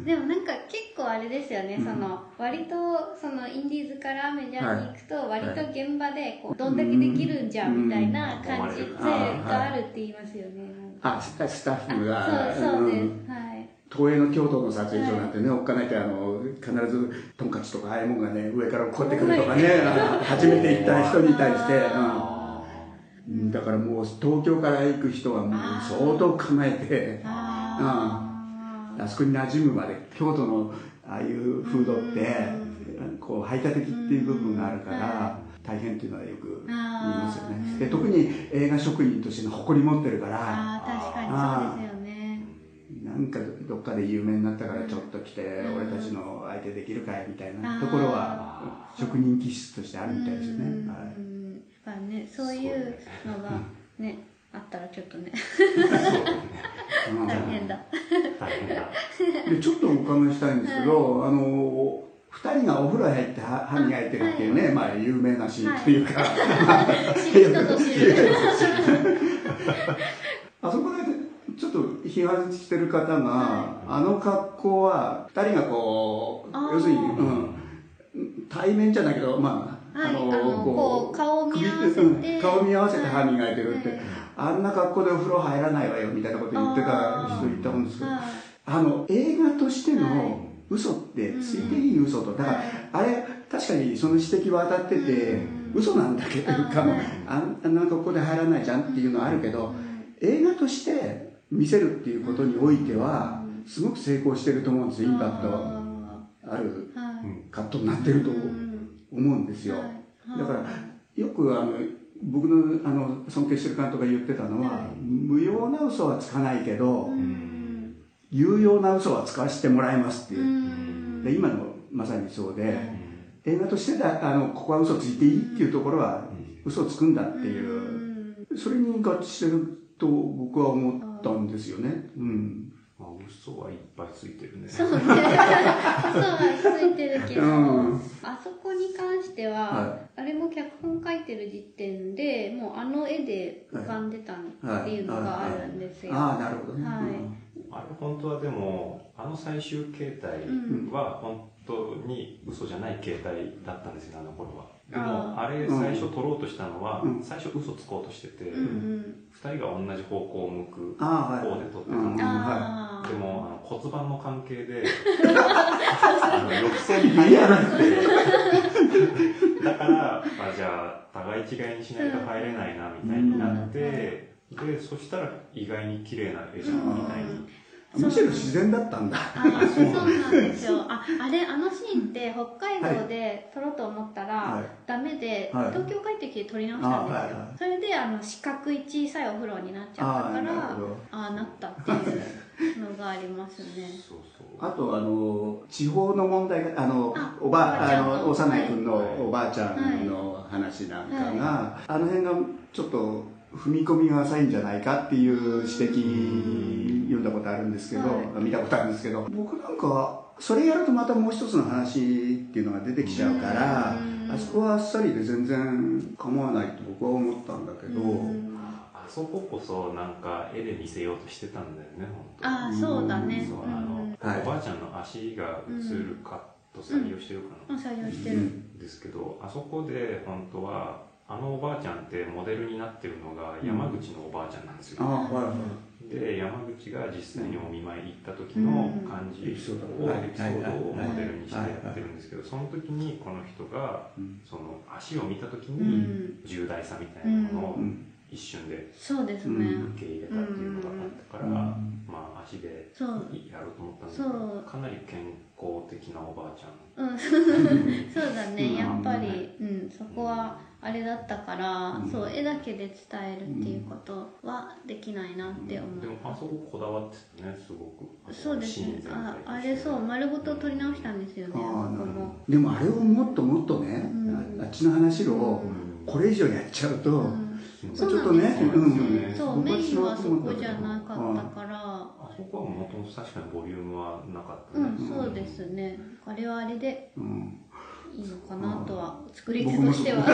S2: でもなんか結構あれですよね、その割とそのインディーズからメジャーに行くと割と現場でこうどんだけできるんじゃんみたいな感じ
S1: うん。
S2: があるって言いますよね。
S3: あ、スタスタッフが、
S2: そうそうです、
S3: ん。
S2: はい。
S3: 東映の京都の撮影所なんてね、おっかないってあの、必ずトンカチとかああいうもんがね、上からこうやってくるとかね、初めて行った人に対して、うん、だからもう東京から行く人はもう相当考えて、
S2: あ
S3: あそこに馴染むまで、京都のああいう風土って、こう排他的っていう部分があるから、大変っていうのはよく言いますよね。で、特に映画職人としての誇り持ってるから、
S2: あー確かにそうですよね。
S3: なんかどっかで有名になったからちょっと来て、
S2: うん。
S3: 俺たちの相手できるかいみたいなところは職人気質としてあるみたいですよね。
S2: うん。
S3: はい。
S2: うんやっぱねそういうのがね。あったらちょっとね。大変だ。
S1: 大変だ。
S3: でちょっとお伺いしたいんですけど、あの二人がお風呂入って歯歯磨いてるっていうね、まあ有名なシーンというか。あそこでちょっと批判してる方が、あの格好は二人がこう要するに、うん、対面じゃないけどまあ、
S2: はい。あのこう顔を見合わせて。
S3: 顔見合わせて歯磨いてるって、
S2: はい。
S3: あんな格好でお風呂入らないわよみたいなこと言ってた人いたんですけど
S2: はい。
S3: あの映画として
S2: はい。
S3: の嘘ってついていい嘘とだからあれ確かにその指摘は当たってて
S2: うん。
S3: 嘘なんだけど
S2: あ
S3: かもあんな格好で入らないじゃんっていうのはあるけど映画として見せるっていうことにおいてはすごく成功してると思うんですよ。インパクトあるカットになってると
S2: うん
S3: 思うんですよ。
S2: はい。
S3: だからよくあの僕のあの尊敬してる監督が言ってたのは、
S2: はい。
S3: 無用な嘘はつかないけど、
S2: うん。
S3: 有用な嘘は使わせてもらいますっていう。う、
S2: ん。
S3: で今のまさにそうで、
S2: はい。
S3: 映画としてだあのここは嘘ついていいっていうところは嘘をつくんだっていう、それに合致してると僕は思ったんですよね。うん。
S1: まあ嘘はいっぱいついてるね
S2: そうね。そうはついてるけど、
S3: うん
S2: あそこに関しては、
S3: は
S2: あれも脚本書いてる時点でもうあの絵で浮かんでたっていうのがあるんですよ。
S3: ああ、なるほどね。
S2: はい
S1: あれ本当はでもあの最終形態は本当に嘘じゃない形態だったんですよあの頃はでもあれ最初取ろうとしたのは、
S3: うん。
S1: 最初嘘つこうとしてて、二人が同じ方向を向く。方で撮ってた
S3: うん
S1: の、でもあの骨盤の関係で あの浴槽に入らなくて。だからあじゃあ互い違いにしないと入れないなみたいになって、でそしたら意外に綺麗な絵じゃんみたいに、
S3: むしろ自然だったんだ。
S2: あーそうなんですよ。ああれあのシーンって北海道で撮ろうと思ったら、
S3: はい。
S2: ダメで、
S3: はい。
S2: 東京帰ってきて撮り直したんですよ、
S3: あはいはい。
S2: それであの四角い小さいお風呂になっちゃったから。ああなったっていうのがありますね。
S1: そうそう。
S3: あとあの地方の問題があの
S2: あ
S3: おば
S2: あちゃんの
S3: 幼い君の
S1: はい。
S3: おばあちゃんの話なんかが、あの辺がちょっと踏み込みが浅いんじゃないかっていう指摘読んだことあるんですけど、
S2: は
S3: 見たことあるんですけど僕なんかそれやるとまたもう一つの話っていうのが出てきちゃうから
S2: うん。
S3: あそこはあっさりで全然構わないと僕は思ったんだけど。
S2: うん。
S1: あそここそなんか絵で見せようとしてたんだよね本当
S2: ああそうだね。
S1: そうあの、
S2: うん。
S3: はい。
S1: おばあちゃんの足が映るカット採用してるかな、
S2: うん。採用してる、
S3: うん。
S1: ですけどあそこで本当はあのおばあちゃんってモデルになってるのが山口のおばあちゃんなんですよ、
S3: あはいはい
S1: で山口が実際にお見舞い行った時の感じを、
S3: うんエピソード
S1: をモデルにしてやってるんですけどその時にこの人が
S3: うん。
S1: その足を見た時
S2: う
S1: に
S2: ん。
S1: 重大さみたいなものを
S3: うん。
S1: 一瞬で
S2: そうですね、
S3: うん
S1: 受け入れたっていうのがあったから、
S3: うん。
S1: まあ足でやろうと思ったんですけどかなり健康的なおばあちゃん。
S2: うん。そうだね、
S3: うん。
S2: やっぱり、うん、そこはあれだったから、
S3: うん。
S2: そう絵だけで伝えるっていうことはできないなって思う、
S1: でもあそここだわってたねすごく。
S2: そうですね。ああれそう丸ごと撮り直したんですよねあそ
S3: あ
S2: こ
S3: あなるほど。
S2: も
S3: でもあれをもっともっとね、
S2: うん。
S3: ああっちの話を
S1: うん。
S3: これ以上やっちゃうと、
S2: うん。
S3: ちょっ
S2: そうなん
S3: とね
S2: ですよ。
S3: うん。
S2: そうメインはそこじゃなかった
S3: うん
S2: から。
S1: そこはもともと確かにボリュームはなかったね、
S2: うんそうですね。あれはあれで。
S3: うん
S2: のかなとは作り手としては。思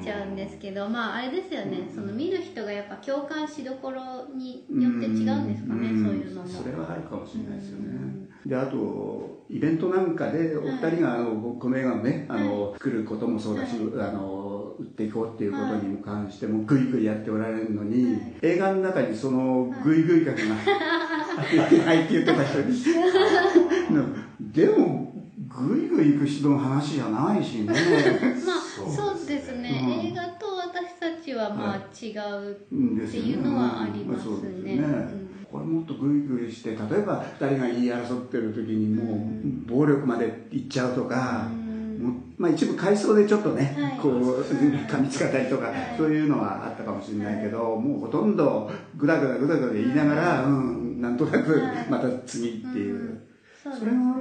S2: っちゃうんですけどまああれですよね。その見る人がやっぱ共感しどころによって違うんですかね
S3: ん。
S2: そういうのも。
S3: それはあるかもしれないですよね。
S2: うん。
S3: であとイベントなんかでお二人があのこの映画をねあの作ることもそうだしあの売っていこうっていうことに関してもグイグイやっておられるのに
S2: はい。
S3: 映画の中にそのグイグイ感が 入って言ってた人に。でもグイグイ行く人の話じゃないしね。
S2: まあ
S1: そう。
S2: ですね、
S3: うん。
S2: 映画と私たちはまあ違う
S3: うん
S2: っていうのはありますね。
S3: これもっとグイグイして例えば2人が言い争ってる時にもう暴力までいっちゃうとか、まあ、一部回想でちょっとね、
S2: はい。
S3: こう噛みつかったりとか、そういうのはあったかもしれないけど、もうほとんどグダグダグダグダ言いながら、うん、なんとなく
S2: はい。
S3: また次っていう。
S2: そ
S3: れも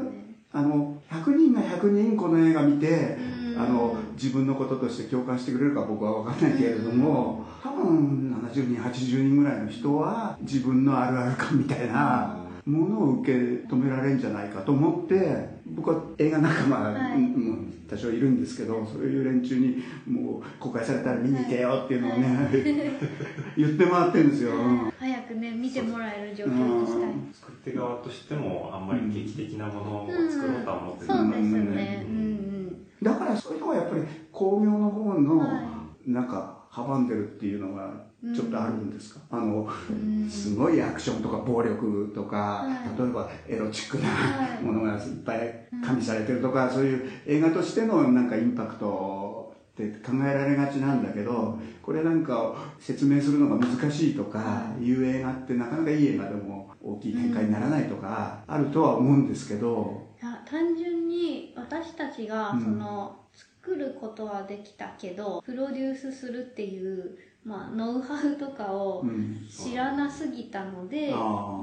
S3: あの100人が100人この映画見て、
S2: うん。
S3: あの自分のこととして共感してくれるか僕は分かんないけれども、多分70人80人ぐらいの人は自分のあるある感みたいなものを受け止められるんじゃないかと思って僕は映画仲間、
S2: はい。
S3: もう多少いるんですけどそういう連中にもう公開されたら見に行けよっていうのをね、言って回ってるんですよ。
S2: 早くね見てもらえる状況にしたい。
S1: 作り手側としてもあんまり劇的なものを作ろうとは思って
S2: そうです
S1: ないの
S2: ね。うんうん。
S3: だからそういうのはやっぱり工業の方の
S2: は
S3: なんか阻んでるっていうのがちょっとあるんですか、あの
S2: うん。
S3: すごいアクションとか暴力とか、
S2: はい。
S3: 例えばエロチックな
S2: はい。
S3: ものがいっぱい加味されてるとか、そういう映画としてのなんかインパクトって考えられがちなんだけどこれなんか説明するのが難しいとかい。う映画ってなかなかいい映画でも大きい展開にならないとかあるとは思うんですけど、
S2: いや単純に私たちが
S3: うん。
S2: その、作ることはできたけどプロデュースするっていう、まあ、ノウハウとかを
S3: うん。
S2: 知らなすぎたので、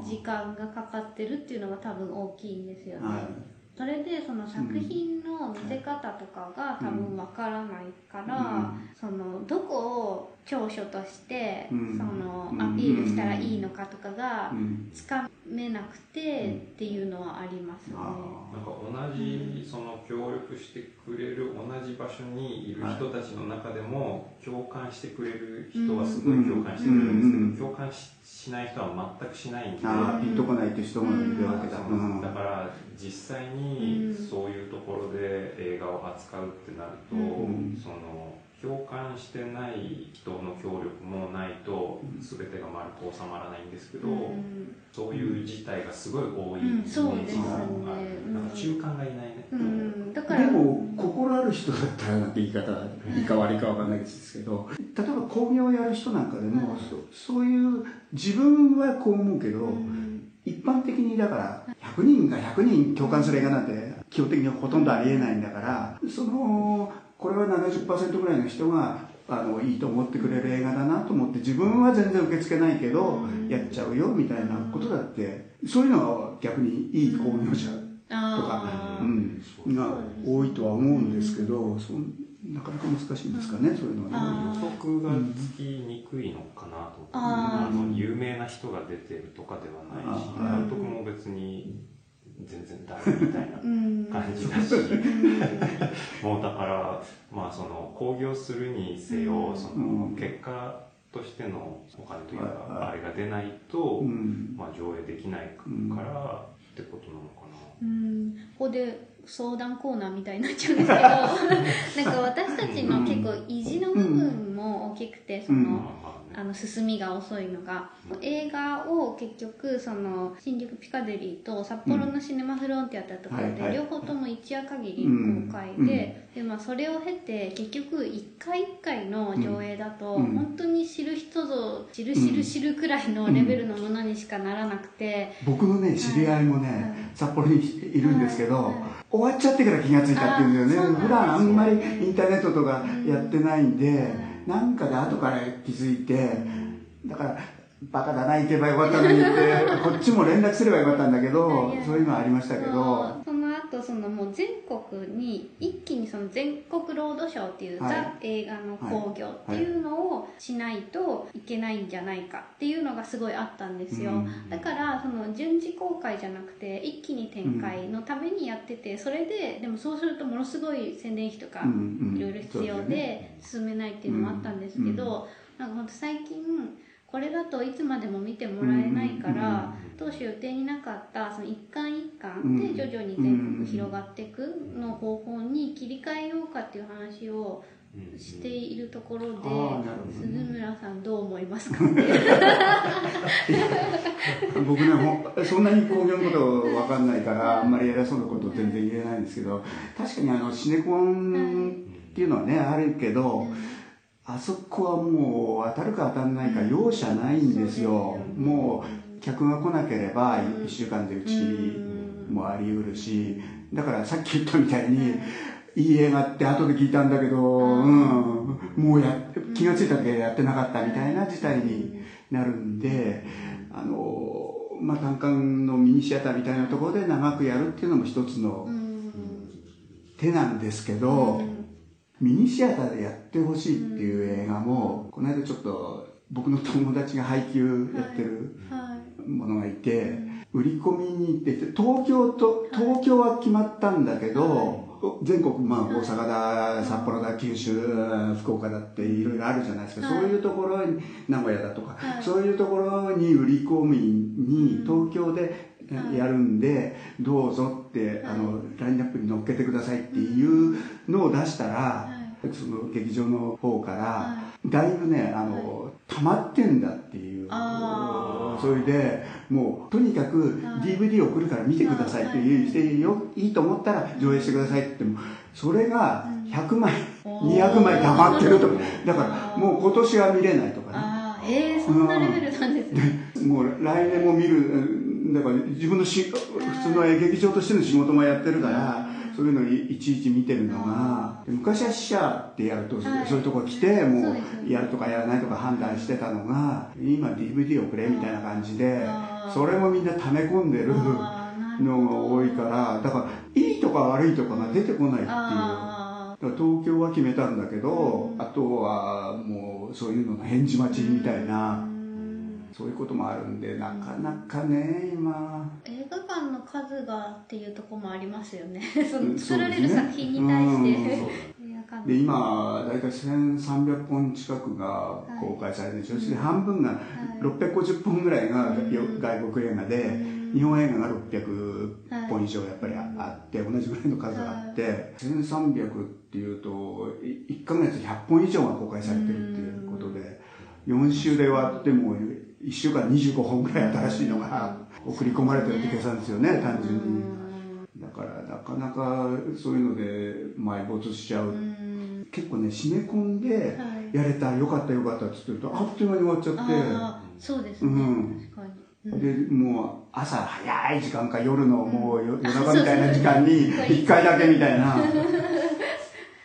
S2: 時間がかかってるっていうのが多分大きいんですよね、
S3: はい。
S2: それでその作品の見せ方とかが多分わからないから、
S3: うん。
S2: そのどこを長所として、
S3: うん。
S2: その
S3: うん。
S2: アピールしたらいいのかとかが
S3: うん。
S2: つかめなくてっていうのはありますね。
S3: あ
S1: なんか同じその協力してくれる同じ場所にいる人たちの中でも共感してくれる人はすごい共感してくれるんですけど、共感ししない人は全くしないんで、
S3: ああピンとこないって人もいるわけだ、
S1: そうなん。だから実際にそういうところで映画を扱うってなると、
S3: うん。
S1: その共感してない人の協力もないと全てが丸く収まらないんですけど、
S2: うん。
S1: そういう事態がすごい多いイ
S2: うん。
S1: メージ
S2: そうですね。
S1: がある、なんか中間がいないね、
S2: うん、だから
S3: でも心ある人だったらなんて言い方がいいか悪いかわかんないですけど例えば工業をやる人なんかでも、
S2: はい
S3: そそういう自分はこう思うけど、
S2: うん。
S3: 一般的にだから100人が100人共感する映画なんて基本的にほとんどありえないんだからそのこれは70%ぐらいの人があのいいと思ってくれる映画だなと思って自分は全然受け付けないけど
S2: うん。
S3: やっちゃうよみたいなことだってそういうのは逆にいい工業者とか、うん、が多いとは思うんですけど、そんなかなか難しいんですかね、そういうのはね。
S2: あ
S1: 予測がつきにくいのかなと、
S2: あ
S1: の有名な人が出てるとかではないし監督も別に全然誰みたいな
S2: うん。
S1: 感じだし、もうだからまあその興行するにせよ、
S2: うん。
S1: そ
S3: うん。
S1: の結果としてのお金という
S3: はい
S1: か、
S3: はい
S1: あれが出ないと、
S3: うん。
S1: まあ、上映できないからってことなのかな。
S2: うん。ここで相談コーナーみたいになっちゃうんですけど なんか私たちの結構意地の部分も大きくてその、
S3: うん。
S1: まあ
S2: の進みが遅いのが映画を結局その新宿ピカデリーと札幌のシネマフロンティアってところで両方とも一夜限り公開
S3: うん。
S2: でで、まあ、それを経て結局一回一回の上映だと
S3: うん。
S2: 本当に知る人ぞ知る知る知るくらいのレベルのものにしかならなくて、
S3: 僕のね、知り合いもね、
S2: はい。
S3: 札幌にいるんですけど、
S2: はい。
S3: 終わっちゃってから気がついたっていうんだよね。普段あんまりインターネットとかやってないんで、なんかで後から気づいて、だから、バカだな、行けばよかったのにって、こっちも連絡すればよかったんだけどそういうのはありましたけど、
S2: とそのもう全国に一気にその全国ロードショーっていう、
S3: はい。
S2: ザ映画の興行っていうのをしないといけないんじゃないかっていうのがすごいあったんですよ、
S3: うん。
S2: だからその順次公開じゃなくて一気に展開のためにやっててそれででもそうするとものすごい宣伝費とかいろいろ必要で進めないっていうのもあったんですけど、なんか本当最近これだといつまでも見てもらえないから、当初予定になかったその一巻一巻で徐々に全国広がっていくの方法に切り替えようかっていう話をしているところで、鈴村さんどう思いますか？
S3: 僕ねそんなに工業のこと分かんないからあんまり偉そうなこと全然言えないんですけど確かにあのシネコンっていうのはねあるけどあそこはもう当たるか当たんないか容赦ないんですよ。もう客が来なければ1週間で打ち切りもあり得るし。だからさっき言ったみたいにいい映画って後で聞いたんだけど、うん、もうや気がついただけやってなかったみたいな事態になるんで、あの、まあ、単館のミニシアターみたいなところで長くやるっていうのも一つの手なんですけど、ミニシアターでやってほしいっていう映画も、この間ちょっと僕の友達が配給やってる
S2: はい。
S3: ものがいて、売り込みに行ってて、東京と、東京は決まったんだけど、全国、まあ、大阪だ、札幌だ、九州、福岡だっていろいろあるじゃないですか。
S2: はい。
S3: そういうところに、名古屋だとか、
S2: はい。
S3: そういうところに売り込みに、東京で
S2: はい
S3: やるんで、どうぞって、あの、ラインナップに乗っけてくださいっていうのを出したら、その劇場の方から、
S2: は
S3: だいぶね、あの、溜まってんだっていう。
S2: あ
S3: それで、もう、とにかく
S2: はい。
S3: DVD 送るから見てくださいって言ってよ、いいと思ったら上映してくださいっても、それが100枚、200枚溜まってると。か、だからもう今年は見れないとかね。
S2: えー、そんなレベルなんですね、
S3: もう来年も見る、うんだから自分のし普通の劇場としての仕事もやってるから、そういうのをいちいち見てるのが、で昔は死者ってやると、
S2: はい。
S3: そういうとこ来て、も
S2: そう
S3: やるとかやらないとか判断してたのが、今 DVD をくれみたいな感じでそれもみんな溜め込んでるのが多いから、だから、いいとか悪いとかが出てこないっていう。東京は決めたんだけど、あとはもうそういうのの返事待ちみたいな、そういうこともあるんで、なかなかね、今。
S2: 映画館の数がっていうところもありますよね。そ
S3: うん
S2: の作られる作品に対して、
S3: うん
S2: 映画館。
S3: で、今、だいたい1300本近くが公開されてるでしょ。そして半分が650本ぐらいがよ外国映画で、日本映画が600本以上やっぱりあって、同じぐらいの数があって、1300っていうと、1ヶ月100本以上が公開されてるっていうことで、4週で終わっても1週間25本ぐらい新しいのが送り込まれてるって計算ですよね、単純に。だからなかなかそういうので埋没しちゃう。結構ね、シネコンでやれた、よかったよかったって言ってると、あっという間に終わっちゃって、
S2: そうですね、
S3: うん。
S2: 確かに、
S3: で、もう朝早い時間か夜のもう夜夜中みたいな時間に一回だけみたいな。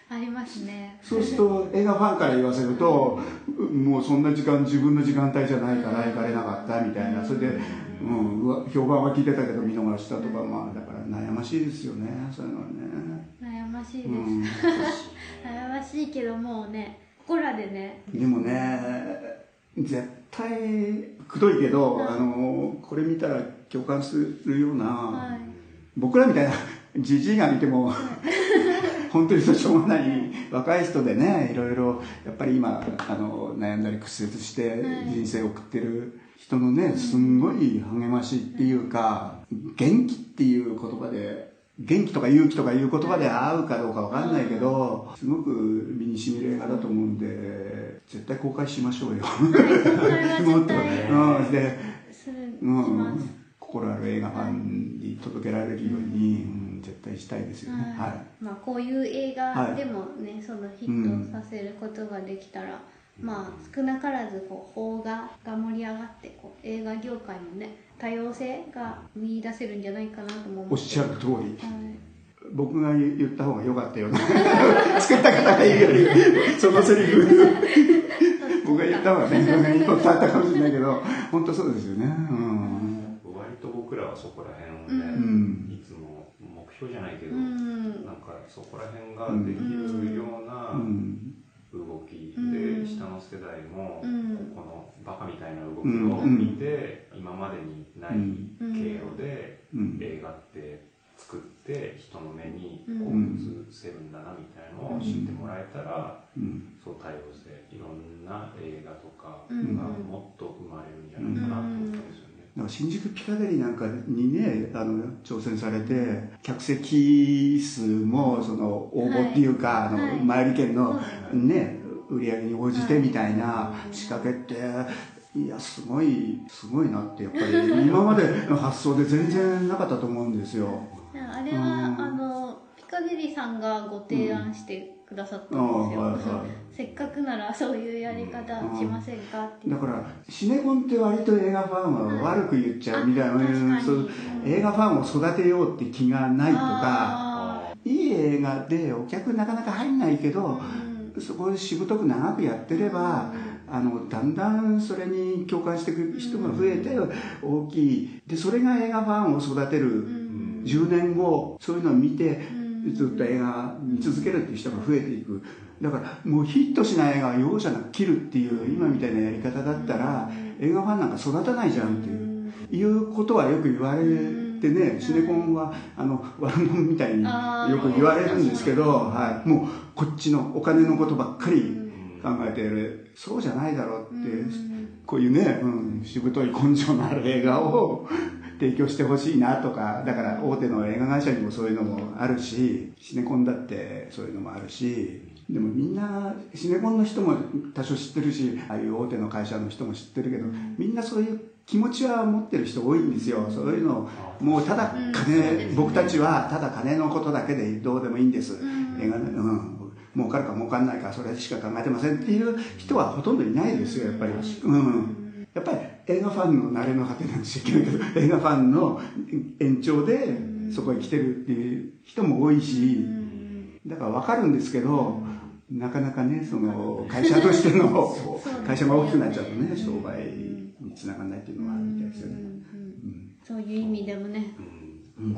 S2: ありますね。
S3: そうすると映画ファンから言わせると、もうそんな時間自分の時間帯じゃないから行かれなかったみたいな。それで、うん、うわ評判は聞いてたけど見逃したとか、まあだから悩ましいですよね、そういうのはね。
S2: 悩ましいです、
S3: うん。
S2: 悩ましいけどもうねここらでね。
S3: でもね、絶対、くどいけど、あの、これ見たら共感するような、
S2: はい。
S3: 僕らみたいなじじいが見ても、本当にしょうがない若い人でね、いろいろ、やっぱり今、あの、悩んだり屈折して人生を送ってる人のね、すんごい励ましっていうか、元気っていう言葉で、元気とか勇気とかいう言葉で合うかどうかわかんないけど、すごく身に染みる映画だと思うんで、絶対公開しましょうよ。もっと、
S2: 絶対。
S3: うん、で、うん、心ある映画ファンに届けられるように、うん絶対したいですよね。
S2: はい
S3: はい。
S2: まあ、こういう映画でもね、そのヒットさせることができたら、まあ少なからずこう邦画が盛り上がってこう映画業界もね多様性が見出せるんじゃないかなとも思って
S3: おっしゃる通り。
S2: はい
S3: 僕が言った方が良かったよね。作った方がいいより、そのセリフ。僕が言った方がね、いいことあったかもしれないけど、本当そうですよね。うん。
S1: 割と僕らはそこら辺をね、
S3: うん
S1: いつも目標じゃないけそこら辺ができるような動きで、下の世代も、このバカみたいな動きを見て、今までにない経路で映画って作って人の目にこう映せるんだなみたいのを知ってもらえたら、そう多様性いろんな映画とかがもっと生まれるんじゃないかなと思ったんですよ
S3: 新宿ピカデリーなんかにねあの挑戦されて客席数もその応募っていうか、はい、あの、はい、前売り券のね売り上げに応じてみたいな仕掛けっていやすごいすごいなってやっぱり今までの発想で全然なかったと思うんですよ。
S2: あれは、あのピカデリーさんがご提案してくださったんですよ、はいはい、せっかくならそういうやり方しませんかって
S3: だからシネコンって割と映画ファンは悪く言っちゃうみたいな、はい、そう映画ファンを育てようって気がないとかいい映画でお客なかなか入んないけど、うん、そこでしぶとく長くやってれば、うん、あのだんだんそれに共感していく人が増えて大きい。でそれが映画ファンを育てる、うん、10年後そういうのを見て、ずっと映画見続けるっていう人が増えていくだからもうヒットしない映画は容赦なく切るっていう今みたいなやり方だったら映画ファンなんか育たないじゃんっていう。いうことはよく言われてねシネコンはあの 悪者みたいによく言われるんですけど、はい、もうこっちのお金のことばっかり考えてる。そうじゃないだろうってこういうね、うん、しぶとい根性のある映画を 提供してほしいなとかだから大手の映画会社にもそういうのもあるしシネコンだってそういうのもあるしでもみんなシネコンの人も多少知ってるしああいう大手の会社の人も知ってるけどみんなそういう気持ちは持ってる人多いんですよ。そういうのもうただ金、僕たちはただ金のことだけでどうでもいいんです、映画うん。儲かるか儲かんないかそれしか考えてませんっていう人はほとんどいないですよやっぱり。うん。やっぱり映画ファンの慣れの果てなんでしょうけど 映画ファンの延長でそこへ来てるっていう人も多いしだから分かるんですけどなかなかねその会社としての 会社が大きくなっちゃうとね商売につながらないっていうのはあるみたいですよね。
S2: そういう意味でもね、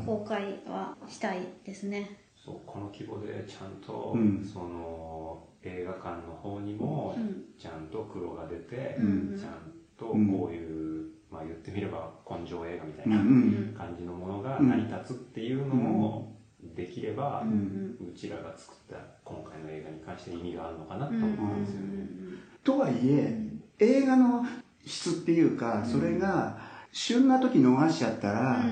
S2: 公開はしたいですね。
S1: そうこの規模でちゃんと、うん、その映画館の方にもちゃんと黒が出て、うん、ちゃんとこういう、まあ言ってみれば根性映画みたいな感じのものが成り立つっていうのもできれば、うちらが作った今回の映画に関して意味があるのかなと思うんですよね。
S3: とはいえ映画の質っていうかそれが、旬な時逃しちゃったら、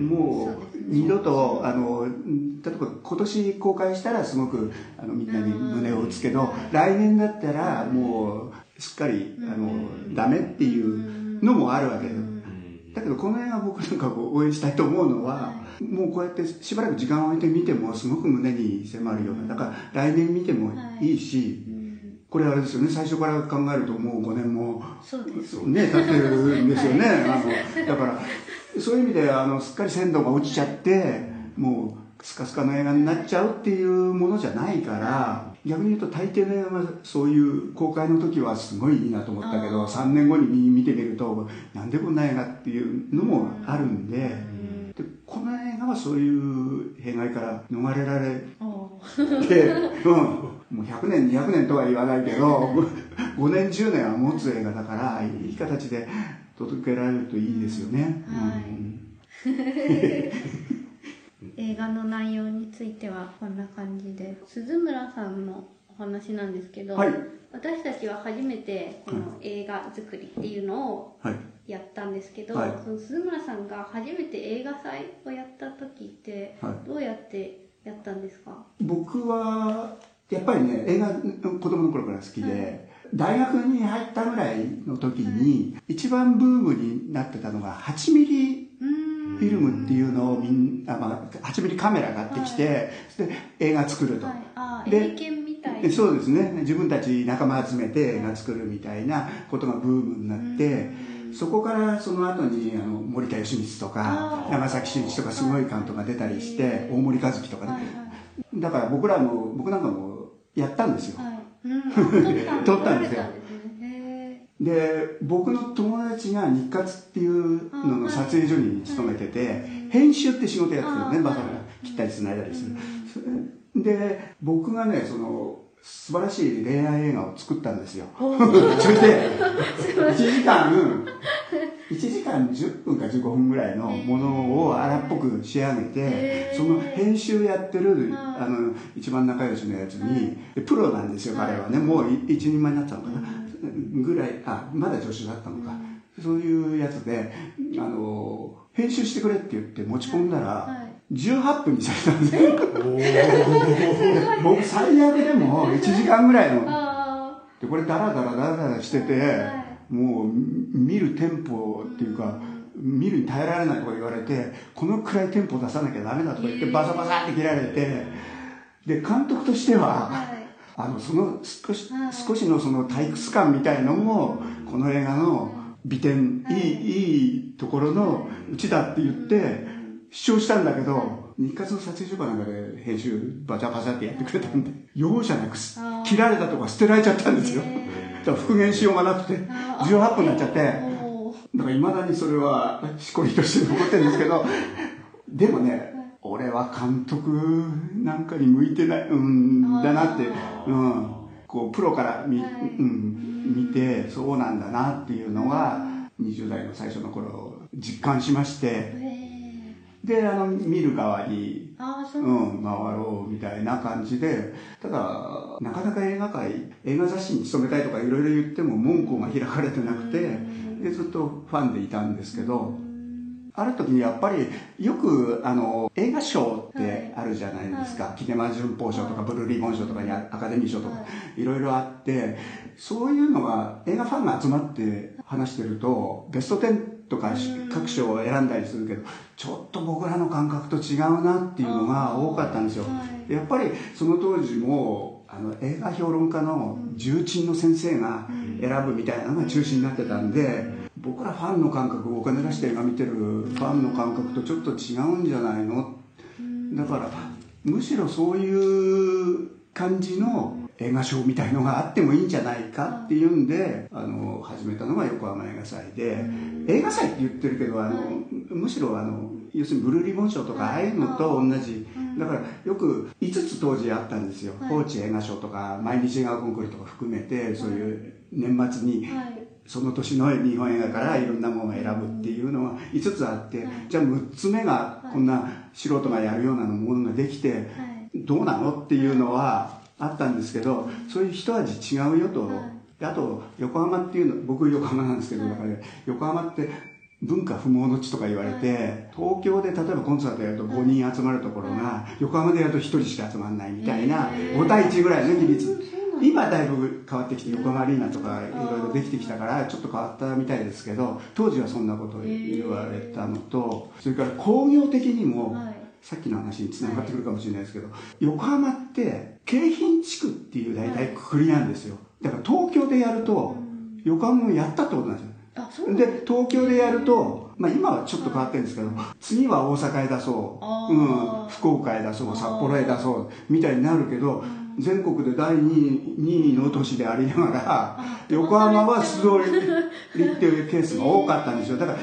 S3: もう二度とあの例えば今年公開したらすごくあのみんなに胸を打つけど、来年だったらもうすっかりあのダメっていうのもあるわけよ。だけどこの映画僕なんか応援したいと思うのは、もうこうやってしばらく時間を置いて見てもすごく胸に迫るようなだから来年見てもいいし、これあれですよね最初から考えるともう5年もね経ってるんですよね。あのだからそういう意味であのすっかり鮮度が落ちちゃってもうスカスカの映画になっちゃうっていうものじゃないから逆に言うと大抵の映画がそういう公開の時はすごいいいなと思ったけど3年後に見てみるとなんでこんな映画っていうのもあるんででこの映画はそういう弊害から逃れられて、う。ん、もう100年200年とは言わないけど 5年10年は持つ映画だからいい形で届けられるといいですよね。
S2: 映画の内容についてはこんな感じで。鈴村さんのお話なんですけど、はい、私たちは初めてこの映画作りっていうのをやったんですけど、はい、その鈴村さんが初めて映画祭をやった時ってどうやってやったんですか、
S3: 僕はやっぱりね映画子供の頃から好きで、大学に入ったぐらいの時に、一番ブームになってたのが8ミリフィルムっていうのをみんな、まあ、8ミリカメラ買ってきて、で映画作ると。
S2: はい、で
S3: そうですね。自分たち仲間集めて映画作るみたいなことがブームになって、そこからその後にあの森田義満とか長崎真一とかすごい監督が出たりして大森和樹とかね、だから僕らも僕なんかもやったんですよ、はい。撮ったんですよ。で僕の友達が日活っていうのの撮影所に勤めてて編集って仕事やってるねバカが切ったりつないだりする。で僕がねその素晴らしい恋愛映画を作ったんですよ。それで1時間1時間10分か15分ぐらいのものを荒っぽく仕上げて、その編集やってる、あの一番仲良しのやつに、プロなんですよ彼はね。もう一人前になったのかな、ぐらいあまだ助手だったのか、そういうやつであの編集してくれって言って持ち込んだら、18分にされたんで。すよ僕最悪でも1時間ぐらいの。でこれダラダラダラダラしてて、もう見るテンポっていうか、見るに耐えられないとか言われてこのくらいテンポ出さなきゃダメだとか言ってバサバサって切られてで監督としては、あのその少し少しのその退屈感みたいのもこの映画の美点いいいいところのうちだって言って主張したんだけど日活の撮影所かなんかで編集バチャバチャってやってくれたんで容赦なく切られたとか捨てられちゃったんですよ。だから復元しようがなくて。18分になっちゃって。だからいまだにそれはしこりとして残ってるんですけどでもね俺は監督なんかに向いてないうんだなって。うん。こうプロから見,、うん、見てそうなんだなっていうのが20代の最初の頃実感しまして。であの見る側にう。ん、回ろうみたいな感じでただなかなか映画界映画雑誌に勤めたいとかいろいろ言っても門戸が開かれてなくてでずっとファンでいたんですけどある時にやっぱりよくあの映画賞ってあるじゃないですか、はい、キネマ旬報賞とかブルーリボン賞とかにアカデミー賞とかい。ろいろあってそういうのが映画ファンが集まって話してるとベスト10とか各賞を選んだりするけどちょっと僕らの感覚と違うなっていうのが多かったんですよ。やっぱりその当時もあの映画評論家の重鎮の先生が選ぶみたいなのが中心になってたんで僕らファンの感覚お金出して映画見てるファンの感覚とちょっと違うんじゃないの？だからむしろそういう感じの映画賞みたいのがあってもいいんじゃないかっていうんであの始めたのが横浜映画祭で。映画祭って言ってるけどあの、むしろあの要するにブルーリボン賞とかああいうのと同じ。だからよく5つ当時あったんですよ。高知映画賞とか毎日映画コンクールとか含めてそういう年末にその年の日本映画からいろんなものを選ぶっていうのは5つあってじゃあ6つ目がこんな素人がやるようなものができてどうなのっていうのはあったんですけどそういう一味違うよと、あと横浜っていうの僕横浜なんですけど、だから横浜って文化不毛の地とか言われて、東京で例えばコンサートやると5人集まるところが、横浜でやると1人しか集まらないみたいな、5対1ぐらいの比率。今だいぶ変わってきて横浜アリーナとかいろいろできてきたからちょっと変わったみたいですけど当時はそんなことを言われたのとそれから工業的にもさっきの話につながってくるかもしれないですけど、横浜って京浜地区っていう大体くくりなんですよ。だから東京でやると横浜もやったってことなんですよ。で東京でやると、まあ、今はちょっと変わってるんですけど次は大阪へ出そう、うん、福岡へ出そう。札幌へ出そう。みたいになるけど全国で第2位 ,2 位の都市でありながら横浜は素通りっていうケースが多かったんですよ。だから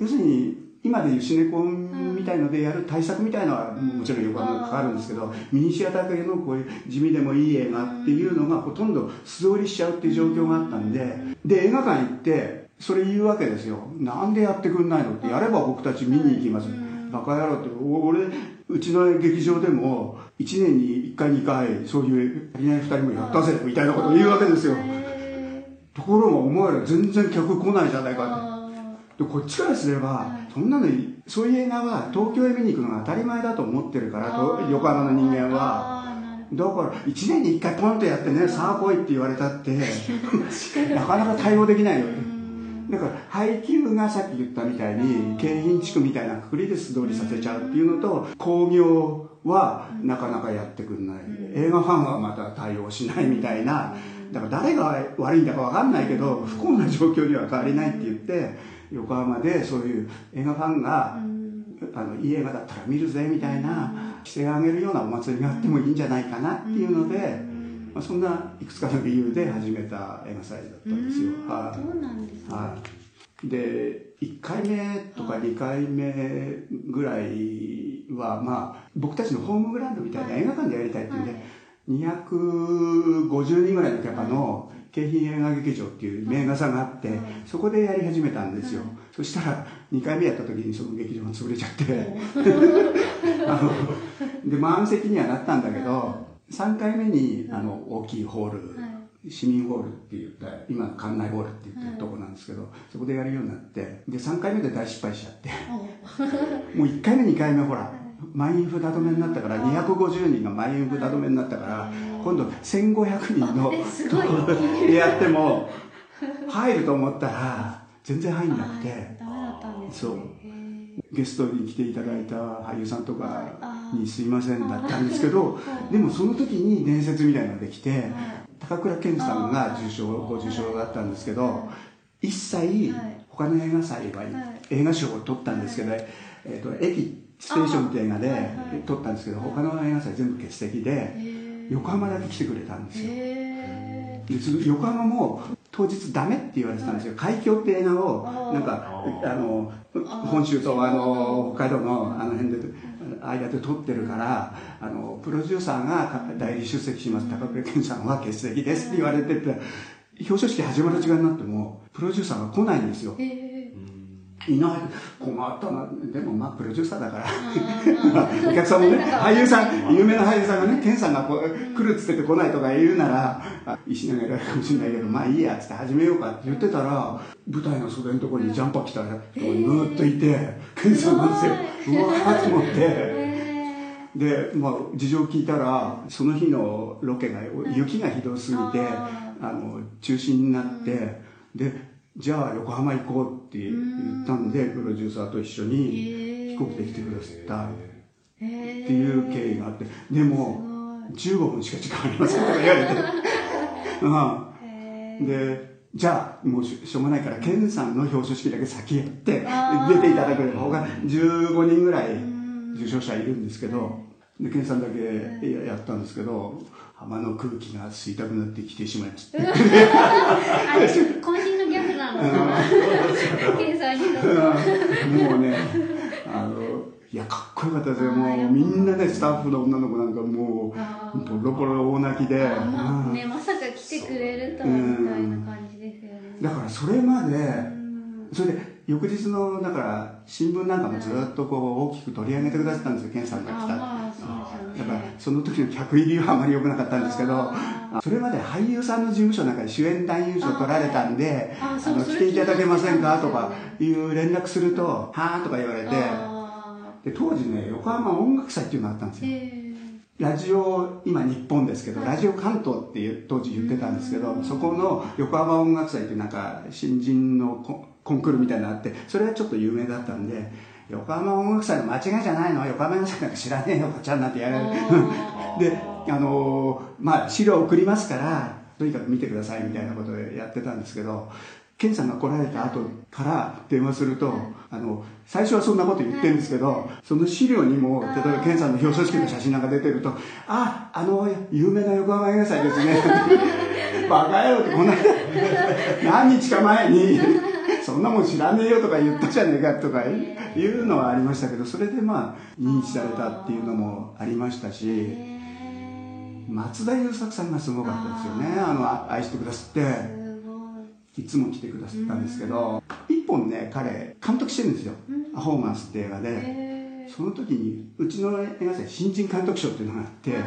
S3: 要するに今でいうシネコンみたいのでやる対策みたいのはもちろん横浜かかるんですけどミニシアター系のこういう地味でもいい映画っていうのがほとんど素通りしちゃうっていう状況があったんでで映画館行ってそれ言うわけですよ。なんでやってくんないのってやれば僕たち見に行きます。バカ野郎って俺うちの劇場でも1年に1回2回そういう足りない2人もやったぜみたいなことを言うわけですよ。ところがお前ら全然客来ないじゃないかってでこっちからすれば、はい、そんなのそういう映画は東京へ見に行くのが当たり前だと思ってるから横浜の人間は。だから1年に1回ポンとやってねさあ来いって言われたって なかなか対応できないよね。だから配給がさっき言ったみたいに京浜地区みたいなくくりで素通りさせちゃうっていうのと興行はなかなかやってくんない。映画ファンはまた対応しないみたいな。だから誰が悪いんだか分かんないけど不幸な状況には変わりないって言って横浜でそういう映画ファンが、あのいい映画だったら見るぜみたいな規制を上げるようなお祭りがあってもいいんじゃないかなっていうので、まあ、そんないくつかの理由で始めた映画祭だったんですよ。
S2: はい、そうなんですね、
S3: はい。で1回目とか2回目ぐらいは、まあ、僕たちのホームグラウンドみたいな映画館でやりたいっていうんで、250人ぐらいのキャパの京浜映画劇場っていう名画座があって、そこでやり始めたんですよ。そしたら、2回目やった時にその劇場が潰れちゃって、あの、で、満席にはなったんだけど、3回目に、あの、大きいホール、市民ホールって言った、今の館内ホールって言ってるとこなんですけど、そこでやるようになって、で、3回目で大失敗しちゃって、もう1回目、2回目ほら、満員札止めになったから、250人が満員札止めになったから、今度1500人のところでやっても、入ると思ったら、全然入んなくて、そう。ゲストに来ていただいた俳優さんとかにすいませんだったんですけど、でもその時に伝説みたいなのができて、高倉健さんが受賞、ご受賞だったんですけど、一切他の映画祭は映画賞を取ったんですけど、えっと、駅ステーションって映画で取ったんですけど、他の映画祭全部欠席で、横浜だけ来てくれたんですよ。でその横浜も当日ダメって言われてたんですよ。海峡って映画を、なんか、あの、本州とあの、北海道のあの辺で、間で撮ってるから、あの、プロデューサーが代理出席します。高倉健さんは欠席ですって言われてて、表彰式始まる時間になっても、プロデューサーが来ないんですよ。いない。困ったな。でもまあ、プロデューサーだから。お客さんもね、俳優さん、有名な俳優さんがね、ケンさんがこう来るっつってて来ないとか言うなら、あ石投げられるかもしれないけど、まあいいやっつって始めようかって言ってたら、舞台の袖のところにジャンパー着た人がぬーっといて、ケンさんなんですよ。うわーと思って。で、まあ、事情聞いたら、その日のロケが、雪がひどすぎて、あの、中止になって、で、じゃあ横浜行こうって言ったんで、プロデューサーと一緒に飛行機で来てくださったっていう経緯があって、でも、15分しか時間ありませんとか言われて、うん。で、じゃあ、もうししょうがないから、ケンさんの表彰式だけ先やって、出ていただくれば、他15人ぐらい受賞者いるんですけど、で、ケンさんだけややったんですけど、浜の空気が吸いたくなってきてしまいました。もうね、あの、いや、かっこよかったですよ。もう、みん。なね、スタッフの女の子なん。かもう、ボロボロ大泣きで。
S2: まあ
S3: うん。
S2: ね、まさか来てくれるとはみたいな感じですよね。
S3: だからそれまで、それで、翌日の、だから、新聞なん。かもずっとこう、大きく取り上げてくださったん。ですよ、ケンさん。が来た。
S2: あまあそ
S3: の時の客入りはあまり良くなかったんですけど、
S2: あ
S3: それまで俳優さんの事務所なんかで主演男優賞取られたんで、
S2: あ
S3: あの、来ていただけませんかとかいう連絡すると、はーんとか言われて、
S2: あ
S3: で、当時ね、横浜音楽祭っていうのがあったんです
S2: ー
S3: よ。
S2: え
S3: ラジオ、今日本ですけど、ラジオ関東っていう当時言ってたんですけど、そこの横浜音楽祭っていうなんか新人のココンクールみたいなのがあって、それはちょっと有名だったんで、横浜音楽祭の間違いじゃないの？横浜音楽祭なんか知らねえよ、おばちゃんなんてやられる。
S2: あ
S3: で、あのーまあ、資料送りますから、とにかく見てくださいみたいなことでやってたんですけど、ケンさんが来られた後から電話すると、あの、最初はそんなこと言ってるんですけど、その資料にも、例えばケンさんの表彰式の写真なんか出てると、あ、あの、有名な横浜映画祭ですね。バカ野郎ってこんな、何日か前に、そんなもん知らねえよとか言ったじゃねえかとかいうのはありましたけど、それでまあ、認知されたっていうのもありましたし、松田優作さんがすごかったですよね。あの、愛してくださって。
S2: い
S3: いつも来てくださったんですけど、一本ね、彼、監督してるんですよ。アホーマンスって映画で。
S2: へ
S3: その時に、うちの映画祭、新人監督賞っていうのがあって
S2: はい、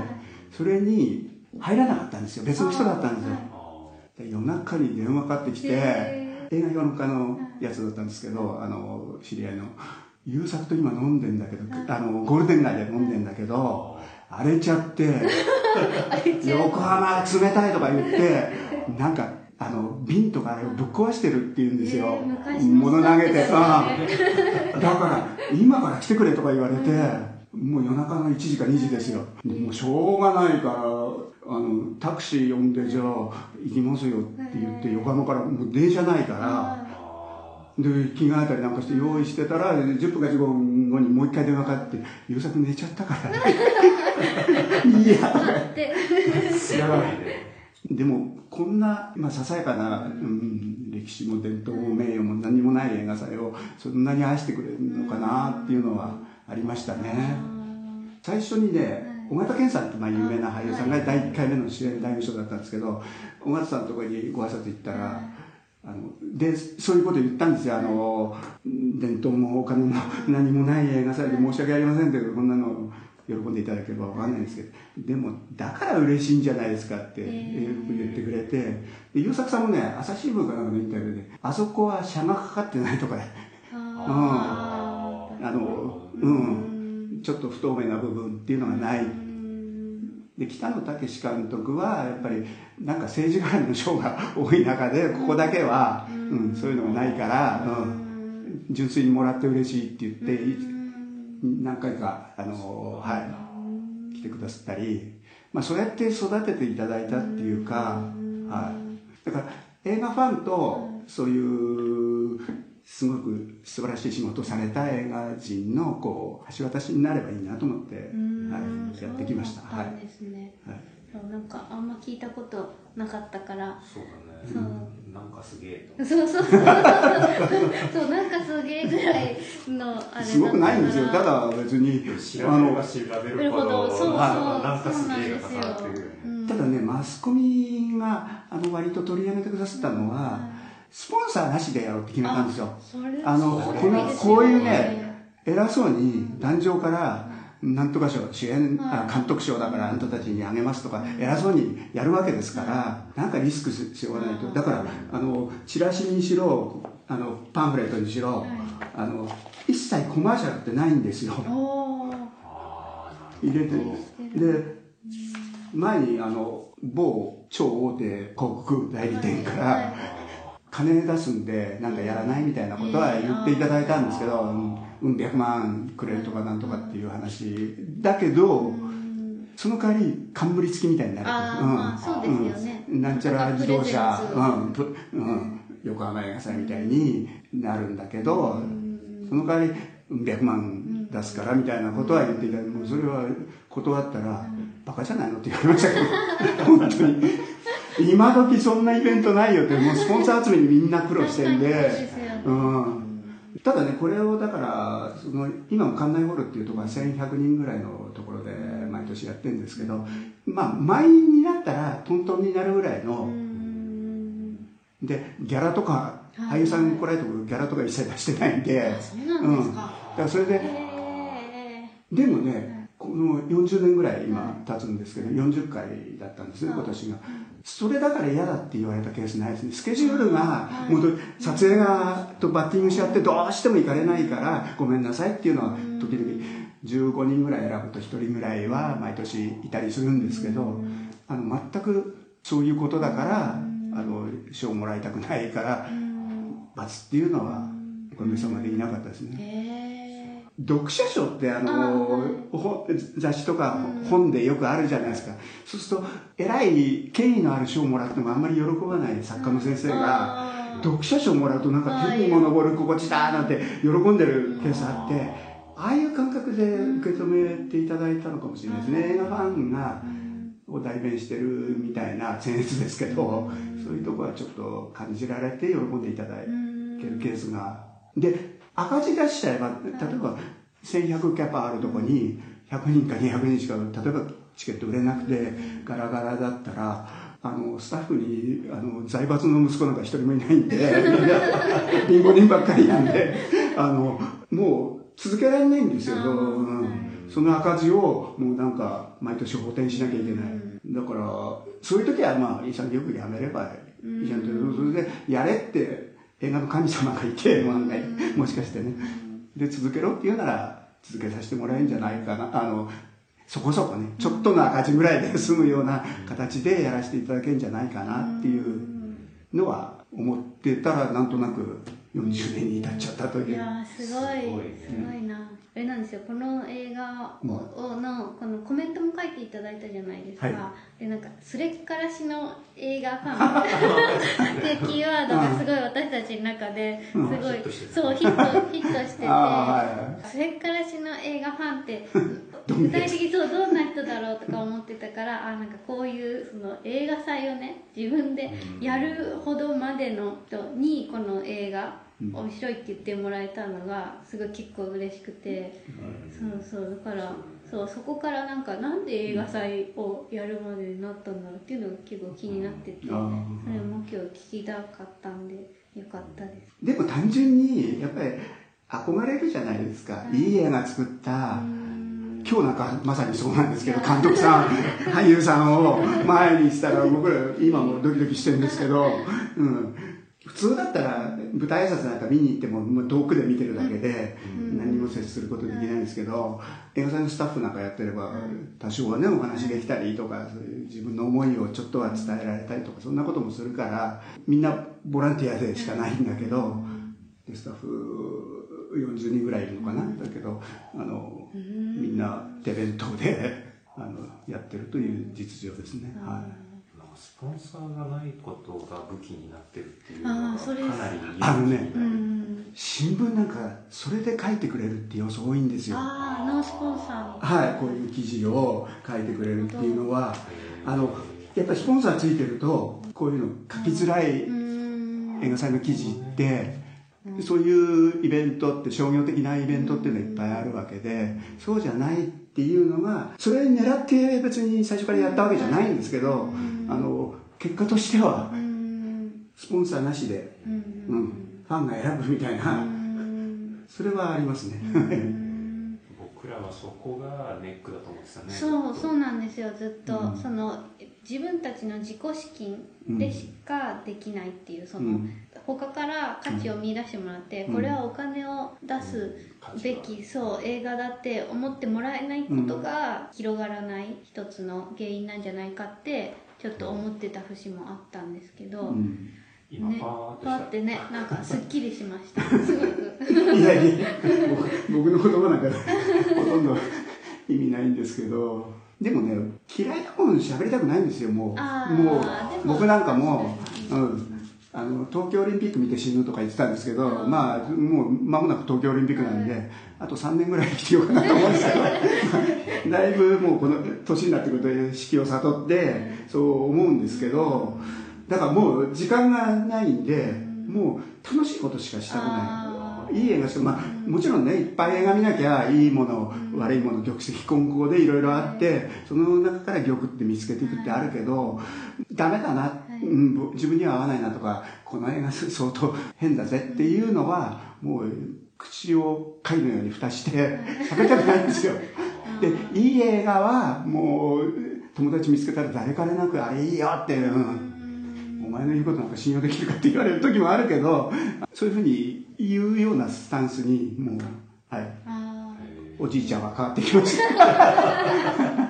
S3: それに入らなかったんですよ。別の人だったんですよ夜中に電話かかってきて、
S2: へ
S3: 映画評論家のやつだったんですけど、あの、知り合いの、優作と今飲んでんだけど、あの、ゴールデン街で飲んでんだけど、荒れちゃって、横浜冷たいとか言って、なんか、あの、瓶とかあれをぶっ壊してるって言うんですよ。
S2: えー
S3: 物投げて。
S2: 人
S3: さ。だから、今から来てくれとか言われて、もう夜中の1時か2時ですよ。でもうしょうがないから、あの、タクシー呼んで、じゃあ、行きますよって言って、横浜からもう電車ないから、で、着替えたりなんかして用意してたら、10分か15分後にもう一回電話かかって、優作寝ちゃったから、いや、とかでも、こんな、まあ、ささやかな、うん、歴史も伝統も名誉も何もない映画祭を、そんなに愛してくれるのかなっていうのはありましたね。最初にね尾形健さんってまあ有名な俳優さんが第1回目の主演大務賞だったんですけど尾形さんのところにご挨拶行ったら、あのでそういうこと言ったんですよ。あの伝統もお金も何もない映画祭で申し訳ありませんけどこんなの喜んでいただければ分かんないんですけどでもだから嬉しいんじゃないですかって言ってくれて。で優作さんもね朝日新聞かなんかのインタビューであそこは車がかかってないとかね。あのうん。ちょっと不透明な部分っていうのがない。で北野武監督はやっぱりなんか政治絡みの賞が 多い中でここだけは、うん、そういうのがないから、うん、純粋にもらって嬉しいって言って何回かあの、はい、来てくださったり、まあ、そうやって育てていただいたっていうか、はい、だから映画ファンとそういうすごく素晴らしい仕事をされた映画人のこう橋渡しになればいいなと思って、はい、やってきました。
S2: はい、ですね。はい。そうなんかあんま聞いたことなかったから。
S1: そうだねそうなんかすげえ
S2: とそうそうそう。そうなんかすげえぐらいのあれ
S3: すごくないんですよ。ただ別に
S1: あの調べるほど。そうそう。なんかすげえがってくる、
S3: ただねマスコミがあの割と取り上げてくださったのは、スポンサーなしでやろうって決めたんですよ。あのこのこういうね偉そうに壇上からなんとか賞、主演、あ監督賞だからあんたたちにあげますとか、偉そうにやるわけですから、なんかリスクしようがないと。だから、あの、チラシにしろ、あの、パンフレットにしろ、あの、一切コマーシャルってないんですよ。入れて。で、前に、あの、某超大手広告代理店から、金出すんで、なんかやらないみたいなことは言っていただいたんですけど、うん百万くれるとかなんとかっていう話だけど、その代わり冠付きみたいになる
S2: あ、うん、そうですよね、
S3: うん、なんちゃら自動車、うん。うん、横浜映画祭みたいになるんだけど、その代わりうん百万出すからみたいなことは言っていた。もうそれは断ったら、バカじゃないのって言われましたけど。本当に。今時そんなイベントないよってもうスポンサー集めにみんな苦労してんで、うんただねこれをだからその今も館内ホールっていうところは1100人ぐらいのところで毎年やってるんですけどまあ満員になったらトントンになるぐらいのでギャラとか俳優さん来られてもギャラとか一切出してないんで
S2: うん、
S3: だからそれででもねこの40年ぐらい今経つんですけど40回だったんですね今年が。それだから嫌だって言われたケースないですね。スケジュールが、もう撮影がとバッティングしちゃってどうしても行かれないからごめんなさいっていうのは時々15人ぐらい選ぶと1人ぐらいは毎年いたりするんですけど、あの全くそういうことだから、あの、賞をもらいたくないから、罰っていうのはおかげさまでいなかったですね。読者賞ってあの雑誌とか本でよくあるじゃないですか、そうすると偉い権威のある賞をもらってもあんまり喜ばない作家の先生が読者賞をもらうとなんか天にも昇る心地だなんて喜んでるケースあってああいう感覚で受け止めていただいたのかもしれないですね映画ファンがを代弁してるみたいな僭越ですけどそういうとこはちょっと感じられて喜んでいただけるケースが。で赤字出しちゃえば、例えば1100キャパあるとこに100人か200人しか、例えばチケット売れなくてガラガラだったら、あの、スタッフに、あの、財閥の息子なんか一人もいないんで、貧乏人ばっかりなんで、あの、もう続けられないんですよ。うん、その赤字をもうなんか毎年補填しなきゃいけない。だから、そういう時はまあ、潔くやめればいいじゃんと。それで、やれって映画の神様がいて、万がもしかしてね。で、続けろって言うなら、続けさせてもらえるんじゃないかな。あの、そこそこね、ちょっとの赤字ぐらいで済むような形でやらせていただけるんじゃないかなっていうのは思ってたら、なんとなく40年に至っちゃったという。い
S2: やすごい、すごいな。あれな。んですよ。この映画をのこのコメントも書いていただいたじゃないですか、はい、でなんか「すれっからしの映画ファン」っていうキーワードがすごい私たちの中ですごい、うん、そうヒットヒットしてて「すれっからしの映画ファン」って具体的にそうどんな人だろうとか思ってたからあなんかこういうその映画祭をね自分でやるほどまでの人にこの映画面白いって言ってもらえたのがすごい結構嬉しくて、そうそうだからそうそこからなんかなんで映画祭をやるまでになったんだろうっていうのが結構気になってて、それも今日聞きたかったんでよかったです。
S3: でも単純にやっぱり憧れるじゃないですか、いい映画作った今日なんかまさにそうなんですけど監督さん俳優さんを前にしたら僕ら今もドキドキしてるんですけど、うん、普通だったら舞台挨拶なんか見に行ってももう遠くで見てるだけで何も接することできないんですけど映画祭のスタッフなんかやってれば多少はねお話できたりとか自分の思いをちょっとは伝えられたりとかそんなこともするからみんなボランティアでしかないんだけどでスタッフ40人ぐらいいるのかな。だけどあのみんな手弁当で あのやってるという実情ですね。はい。
S1: スポンサーがないことが武器になってるっていうのがかなり
S3: あのね、新聞なんかそれで書いてくれるって要素多いんですよ。
S2: ああノースポンサ
S3: ーはいこういう記事を書いてくれるっていうのはあのやっぱりスポンサーついてるとこういうの書きづらい映画祭の記事ってそういうイベントって商業的なイベントっていうのはいっぱいあるわけでそうじゃないっていうのがそれ狙って別に最初からやったわけじゃないんですけどあの結果としてはスポンサーなしで、うん、ファンが選ぶみたいなそれはありますね。
S1: 僕らはそこがネックだと思ってたね。
S2: そうそうなんですよずっと、うん、その自分たちの自己資金でしかできないっていう、その、うん、他から価値を見出してもらって、これはお金を出すべき、そう映画だって思ってもらえないことが広がらない一つの原因なんじゃないかってちょっと思ってた節もあったんですけど、ね、パーってね なんかすっきりしました。すごくいや
S3: いや僕の言葉なんかほとんど意味ないんですけどでもね嫌いなもの喋りたくないんですよもう。もう僕なんかも、うん、あの東京オリンピック見て死ぬとか言ってたんですけど、うん、まあもう間もなく東京オリンピックなんで、うん、あと3年ぐらい生きてようかなと思うんですけど だいぶもうこの年になってくると四季を悟ってそう思うんですけどだからもう時間がないんでもう楽しいことしかしたくない。いい映画してまあもちろんねいっぱい映画見なきゃいいもの、悪いもの玉石混交でいろいろあってその中から玉って見つけていくってあるけどダメだなってうん、自分には合わないなとかこの映画相当変だぜっていうのはもう口を貝のように蓋して喋りたくないんですよ。でいい映画はもう友達見つけたら誰彼なくあれいいよって、うん、お前の言うことなんか信用できるかって言われる時もあるけどそういうふうに言うようなスタンスにもうはい。おじいちゃんは変わってきました。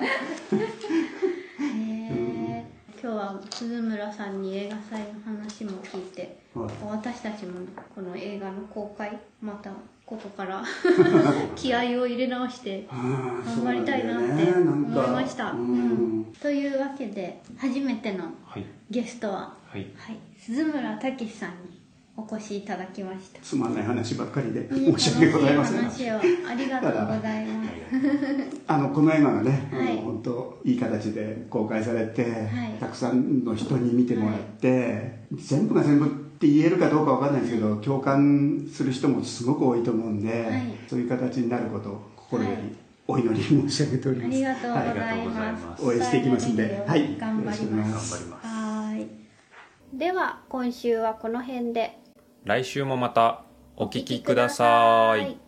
S2: 鈴村さんに映画祭の話も聞いて、はい、私たちもこの映画の公開またここから 気合を入れ直して頑張りたいなって思いました。ねうん、というわけで初めてのゲストは、はい、はい、鈴村武さんにお越しいただきました。
S3: つまんない話ばっかりで申し訳ございません。
S2: 話を。ありがとうございます。
S3: あのこの映画がね、はい、本当いい形で公開されて、はい、たくさんの人に見てもらって、はい、全部が全部って言えるかどうかわかんないですけど、共感する人もすごく多いと思うんで、そういう形になることを心よりお祈り申し上げております。あり
S2: がとうございます。
S3: 応援していきますんで、
S2: はい、頑張ります。はい。では今週はこの辺で。
S1: 来週もまたお聞きください。